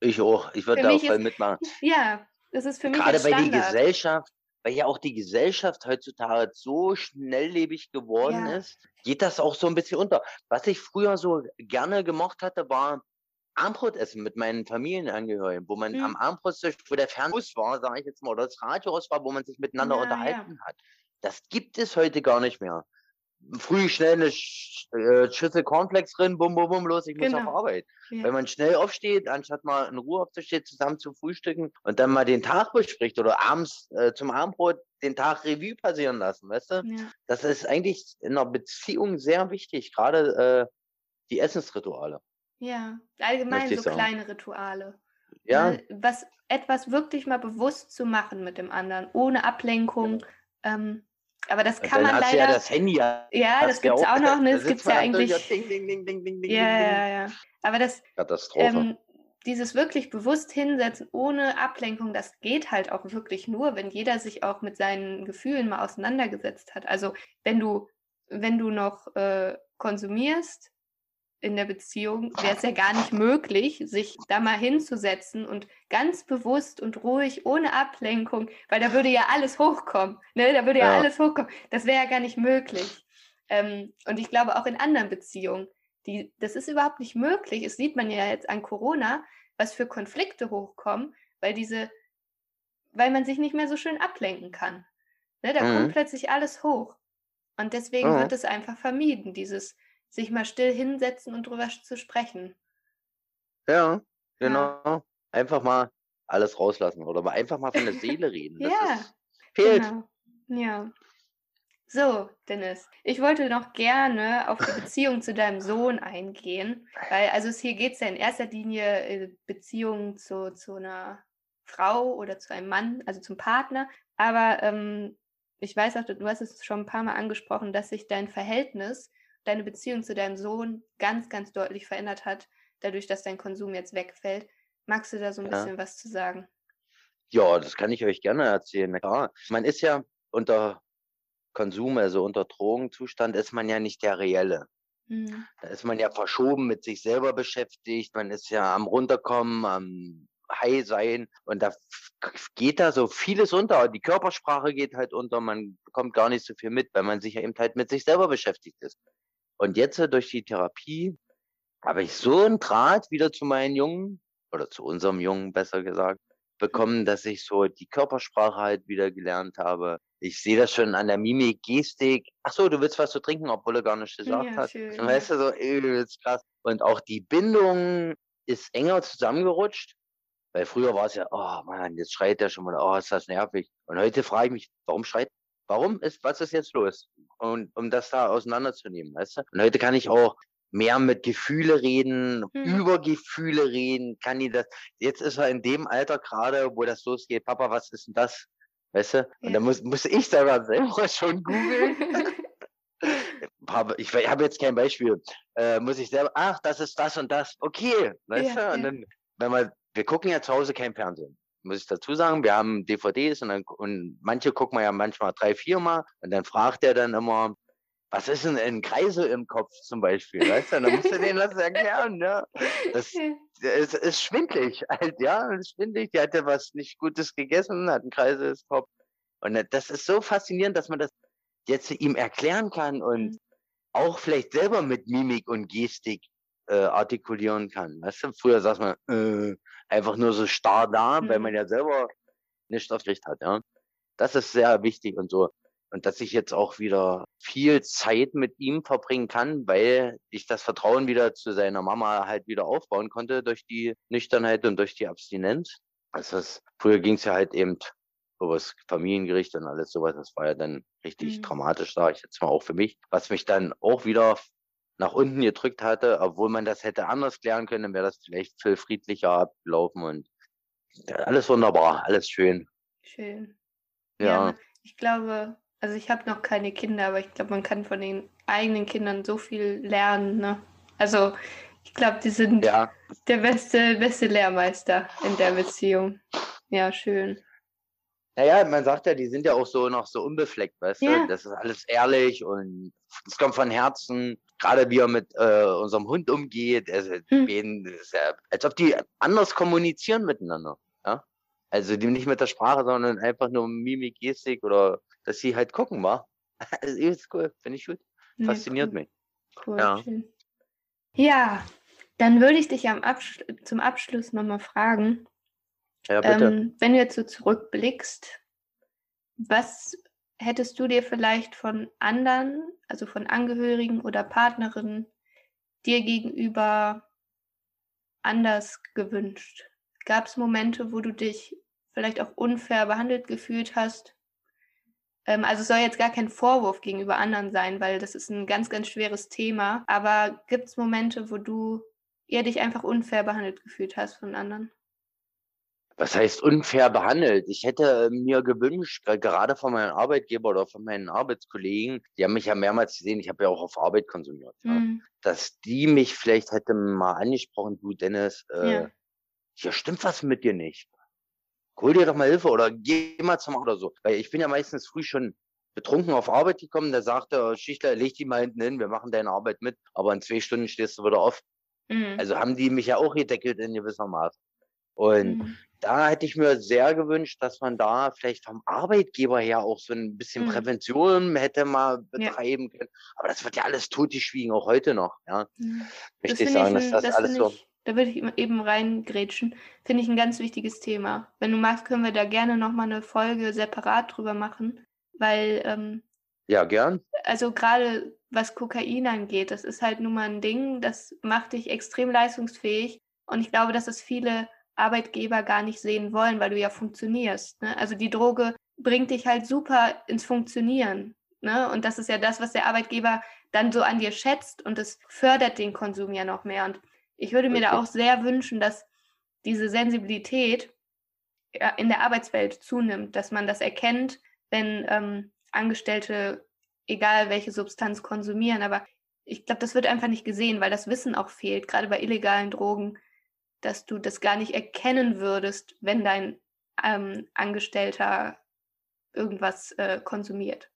Ich auch, ich würde da auch voll mitmachen. Ja, das ist für mich Gerade bei der Gesellschaft, weil ja auch die Gesellschaft heutzutage so schnelllebig geworden ja. ist, geht das auch so ein bisschen unter. Was ich früher so gerne gemocht hatte, war Armbrot essen mit meinen Familienangehörigen, wo man mhm. am Armbrotstisch, wo der Fernbus war, sage ich jetzt mal, oder das Radio aus war, wo man sich miteinander ja, unterhalten ja. hat. Das gibt es heute gar nicht mehr. Früh schnell eine äh, Schüssel Cornflakes drin, bum, bum, bum, los, ich muss genau. auf Arbeit. Ja. Wenn man schnell aufsteht, anstatt mal in Ruhe aufzustehen, zusammen zu frühstücken und dann mal den Tag bespricht oder abends äh, zum Abendbrot den Tag Revue passieren lassen, weißt du? Ja. Das ist eigentlich in einer Beziehung sehr wichtig, gerade äh, die Essensrituale. Ja, allgemein so sagen. kleine Rituale. Ja. Ne? Was etwas wirklich mal bewusst zu machen mit dem anderen, ohne Ablenkung. Ähm, aber das kann man leider. Ja, das Handy. Ja, das gibt es auch noch. Ne? Das gibt es ja eigentlich. Ding, ding, ding, ding, ding, ja, ja, ja. Aber das. Katastrophe. Ähm, dieses wirklich bewusst hinsetzen ohne Ablenkung, das geht halt auch wirklich nur, wenn jeder sich auch mit seinen Gefühlen mal auseinandergesetzt hat. Also wenn du, wenn du noch äh, konsumierst, in der Beziehung wäre es ja gar nicht möglich, sich da mal hinzusetzen und ganz bewusst und ruhig, ohne Ablenkung, weil da würde ja alles hochkommen. Ne? Da würde ja, ja alles hochkommen. Das wäre ja gar nicht möglich. Ähm, und ich glaube auch in anderen Beziehungen, die, das ist überhaupt nicht möglich. Das sieht man ja jetzt an Corona, was für Konflikte hochkommen, weil diese, weil man sich nicht mehr so schön ablenken kann. Ne? Da mhm. kommt plötzlich alles hoch. Und deswegen mhm. wird es einfach vermieden, dieses sich mal still hinsetzen und drüber zu sprechen. Ja, genau. Ja. Einfach mal alles rauslassen oder mal einfach mal von der Seele reden. Das ja, ist, fehlt. Genau. Ja. So, Dennis, ich wollte noch gerne auf die Beziehung zu deinem Sohn eingehen, weil also hier geht es ja in erster Linie äh, Beziehung zu, zu einer Frau oder zu einem Mann, also zum Partner. Aber ähm, ich weiß auch, du hast es schon ein paar Mal angesprochen, dass sich dein Verhältnis deine Beziehung zu deinem Sohn ganz, ganz deutlich verändert hat, dadurch, dass dein Konsum jetzt wegfällt. Magst du da so ein ja. bisschen was zu sagen? Ja, das kann ich euch gerne erzählen. Ja, man ist ja unter Konsum, also unter Drogenzustand, ist man ja nicht der reelle. Mhm. Da ist man ja verschoben mit sich selber beschäftigt, man ist ja am runterkommen, am High sein und da geht da so vieles unter. Die Körpersprache geht halt unter, man bekommt gar nicht so viel mit, weil man sich ja eben halt mit sich selber beschäftigt ist. Und jetzt durch die Therapie habe ich so einen Draht wieder zu meinen Jungen oder zu unserem Jungen besser gesagt bekommen, dass ich so die Körpersprache halt wieder gelernt habe. Ich sehe das schon an der Mimik, Gestik. Ach so, du willst was zu trinken, obwohl er gar nicht gesagt ja, hat. Schön, weißt du, so übelst krass. Und auch die Bindung ist enger zusammengerutscht. Weil früher war es ja, oh Mann, jetzt schreit er schon mal, oh, ist das nervig. Und heute frage ich mich, warum schreit Warum ist, was ist jetzt los? Und um das da auseinanderzunehmen, weißt du? Und heute kann ich auch mehr mit Gefühle reden, hm. über Gefühle reden, kann ich das. Jetzt ist er in dem Alter gerade, wo das losgeht, Papa, was ist denn das? Weißt du? Und ja. da muss, muss ich selber selber schon googeln. ich habe jetzt kein Beispiel. Äh, muss ich selber, ach, das ist das und das. Okay, weißt ja, du? Und dann, wenn man, wir gucken ja zu Hause kein Fernsehen muss ich dazu sagen. Wir haben DVDs und, dann, und manche gucken wir ja manchmal drei, vier Mal und dann fragt er dann immer, was ist denn ein Kreisel im Kopf zum Beispiel, weißt du? Dann musst du denen das erklären, ja. Das, es ist schwindlig, halt, ja, ist schwindlig. Die hatte was nicht Gutes gegessen, hat einen Kreisel im Kopf. Und das ist so faszinierend, dass man das jetzt ihm erklären kann und mhm. auch vielleicht selber mit Mimik und Gestik äh, artikulieren kann. Weißt du, früher saß man äh, einfach nur so starr da, mhm. weil man ja selber nicht auf Licht hat. Ja, das ist sehr wichtig und so. Und dass ich jetzt auch wieder viel Zeit mit ihm verbringen kann, weil ich das Vertrauen wieder zu seiner Mama halt wieder aufbauen konnte durch die Nüchternheit und durch die Abstinenz. Also das, früher ging es ja halt eben über das Familiengericht und alles sowas. Das war ja dann richtig Mhm. dramatisch, sage ich jetzt mal auch für mich. Was mich dann auch wieder nach unten gedrückt hatte, obwohl man das hätte anders klären können, dann wäre das vielleicht viel friedlicher abgelaufen und ja, alles wunderbar, alles schön. Schön. Ja, ich glaube, also ich habe noch keine Kinder, aber ich glaube, man kann von den eigenen Kindern so viel lernen. Ne? Also ich glaube, die sind ja, der beste, beste Lehrmeister in der Beziehung. Ja, schön. Naja, man sagt ja, die sind ja auch so noch so unbefleckt, weißt Ja. du? Das ist alles ehrlich und es kommt von Herzen. Gerade wie er mit äh, unserem Hund umgeht, also Hm. ist ja, als ob die anders kommunizieren miteinander. Ja? Also die nicht mit der Sprache, sondern einfach nur Mimik, Gestik oder dass sie halt gucken, war. Also ist cool, finde ich gut. Nee, Fasziniert cool. mich. Cool, Ja. schön. Ja, dann würde ich dich am Absch zum Abschluss nochmal fragen, Ja, bitte. ähm, wenn du jetzt so zurückblickst, was hättest du dir vielleicht von anderen, also von Angehörigen oder Partnerinnen, dir gegenüber anders gewünscht? Gab es Momente, wo du dich vielleicht auch unfair behandelt gefühlt hast? Ähm, also es soll jetzt gar kein Vorwurf gegenüber anderen sein, weil das ist ein ganz, ganz schweres Thema. Aber gibt es Momente, wo du eher dich einfach unfair behandelt gefühlt hast von anderen? Was heißt unfair behandelt? Ich hätte mir gewünscht, ge- gerade von meinem Arbeitgeber oder von meinen Arbeitskollegen, die haben mich ja mehrmals gesehen, ich habe ja auch auf Arbeit konsumiert, ja, Hm, dass die mich vielleicht hätte mal angesprochen, du Dennis, äh, Ja. hier stimmt was mit dir nicht. Hol dir doch mal Hilfe oder geh mal zum oder so. Weil ich bin ja meistens früh schon betrunken auf Arbeit gekommen, da sagte der Schichtler, leg die mal hinten hin, wir machen deine Arbeit mit, aber in zwei Stunden stehst du wieder auf. hm, Also haben die mich ja auch gedeckelt in gewisser Maß. Und hm, da hätte ich mir sehr gewünscht, dass man da vielleicht vom Arbeitgeber her auch so ein bisschen Mhm. Prävention hätte mal Ja. betreiben können. Aber das wird ja alles totgeschwiegen, auch heute noch. Ja, hm. Das möchte ich sagen, ich, dass das, das alles so. ich, da würde ich eben- eben reingrätschen, finde ich ein ganz wichtiges Thema. Wenn du magst, können wir da gerne nochmal eine Folge separat drüber machen, weil, ähm, Ja, gern. also gerade was Kokain angeht, das ist halt nun mal ein Ding, das macht dich extrem leistungsfähig und ich glaube, dass es viele Arbeitgeber gar nicht sehen wollen, weil du ja funktionierst. Ne? Also die Droge bringt dich halt super ins Funktionieren. Ne? Und das ist ja das, was der Arbeitgeber dann so an dir schätzt und es fördert den Konsum ja noch mehr. Und ich würde mir da Richtig. auch sehr wünschen, dass diese Sensibilität ja, in der Arbeitswelt zunimmt, dass man das erkennt, wenn ähm, Angestellte, egal welche Substanz konsumieren. Aber ich glaube, das wird einfach nicht gesehen, weil das Wissen auch fehlt, gerade bei illegalen Drogen, dass du das gar nicht erkennen würdest, wenn dein ähm, Angestellter irgendwas äh, konsumiert.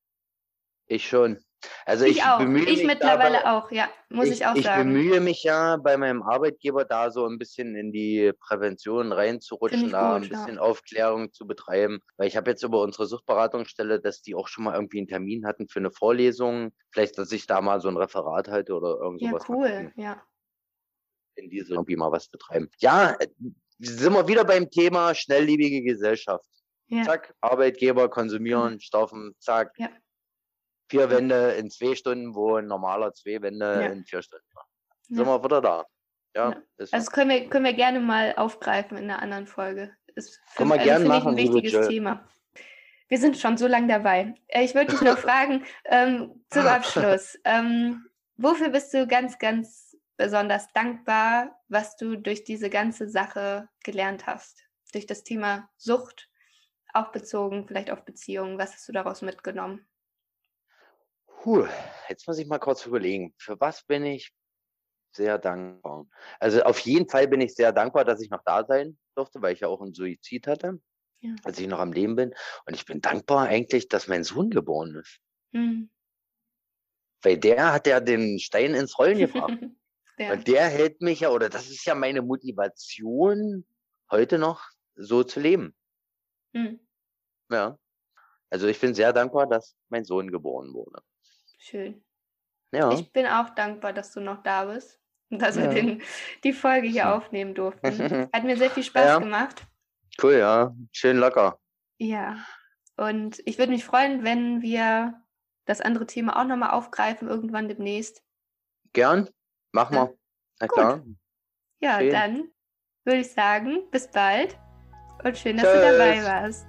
Ich schon. Also Ich, ich, auch. bemühe Ich mich mittlerweile dabei, auch, ja, muss ich, ich, auch ich sagen. bemühe mich ja bei meinem Arbeitgeber da so ein bisschen in die Prävention reinzurutschen, ich da gut, ein ja. bisschen Aufklärung zu betreiben. Weil ich habe jetzt über unsere Suchtberatungsstelle, dass die auch schon mal irgendwie einen Termin hatten für eine Vorlesung. Vielleicht, dass ich da mal so ein Referat halte oder irgend Ja, cool, ja. In diese irgendwie mal was betreiben. Ja, äh, sind wir wieder beim Thema schnelllebige Gesellschaft. ja. Zack, Arbeitgeber konsumieren, staufen, zack. Ja. Vier Wände in zwei Stunden, wo ein normaler zwei Wände Ja. in vier Stunden. war. Ja. Sind wir wieder da. Ja, Ja. ist Also das können wir, können wir gerne mal aufgreifen in einer anderen Folge. Ist für, also gern finde ich machen, ein wichtiges Jill. Thema. Wir sind schon so lange dabei. Äh, Ich wollte dich noch fragen, ähm, zum Abschluss. Ähm, wofür bist du ganz, ganz besonders dankbar, was du durch diese ganze Sache gelernt hast? Durch das Thema Sucht, auch bezogen vielleicht auf Beziehungen. Was hast du daraus mitgenommen? Puh, jetzt muss ich mal kurz überlegen. Für was bin ich sehr dankbar? Also auf jeden Fall bin ich sehr dankbar, dass ich noch da sein durfte, weil ich ja auch einen Suizid hatte, Ja. als ich noch am Leben bin. Und ich bin dankbar eigentlich, dass mein Sohn geboren ist. Hm. Weil der hat ja den Stein ins Rollen gebracht. ja. Und der hält mich ja, oder das ist ja meine Motivation, heute noch so zu leben. Hm. Ja. Also ich bin sehr dankbar, dass mein Sohn geboren wurde. Schön. Ja. Ich bin auch dankbar, dass du noch da bist und dass wir Ja. den, die Folge hier aufnehmen durften. Hat mir sehr viel Spaß Ja. gemacht. Cool, ja. Schön locker. Ja. Und ich würde mich freuen, wenn wir das andere Thema auch nochmal aufgreifen, irgendwann demnächst. Gern. Mach Ja. mal. Na Gut. klar. Ja, Schön. dann würde ich sagen, bis bald und schön, dass Tschüss. du dabei warst.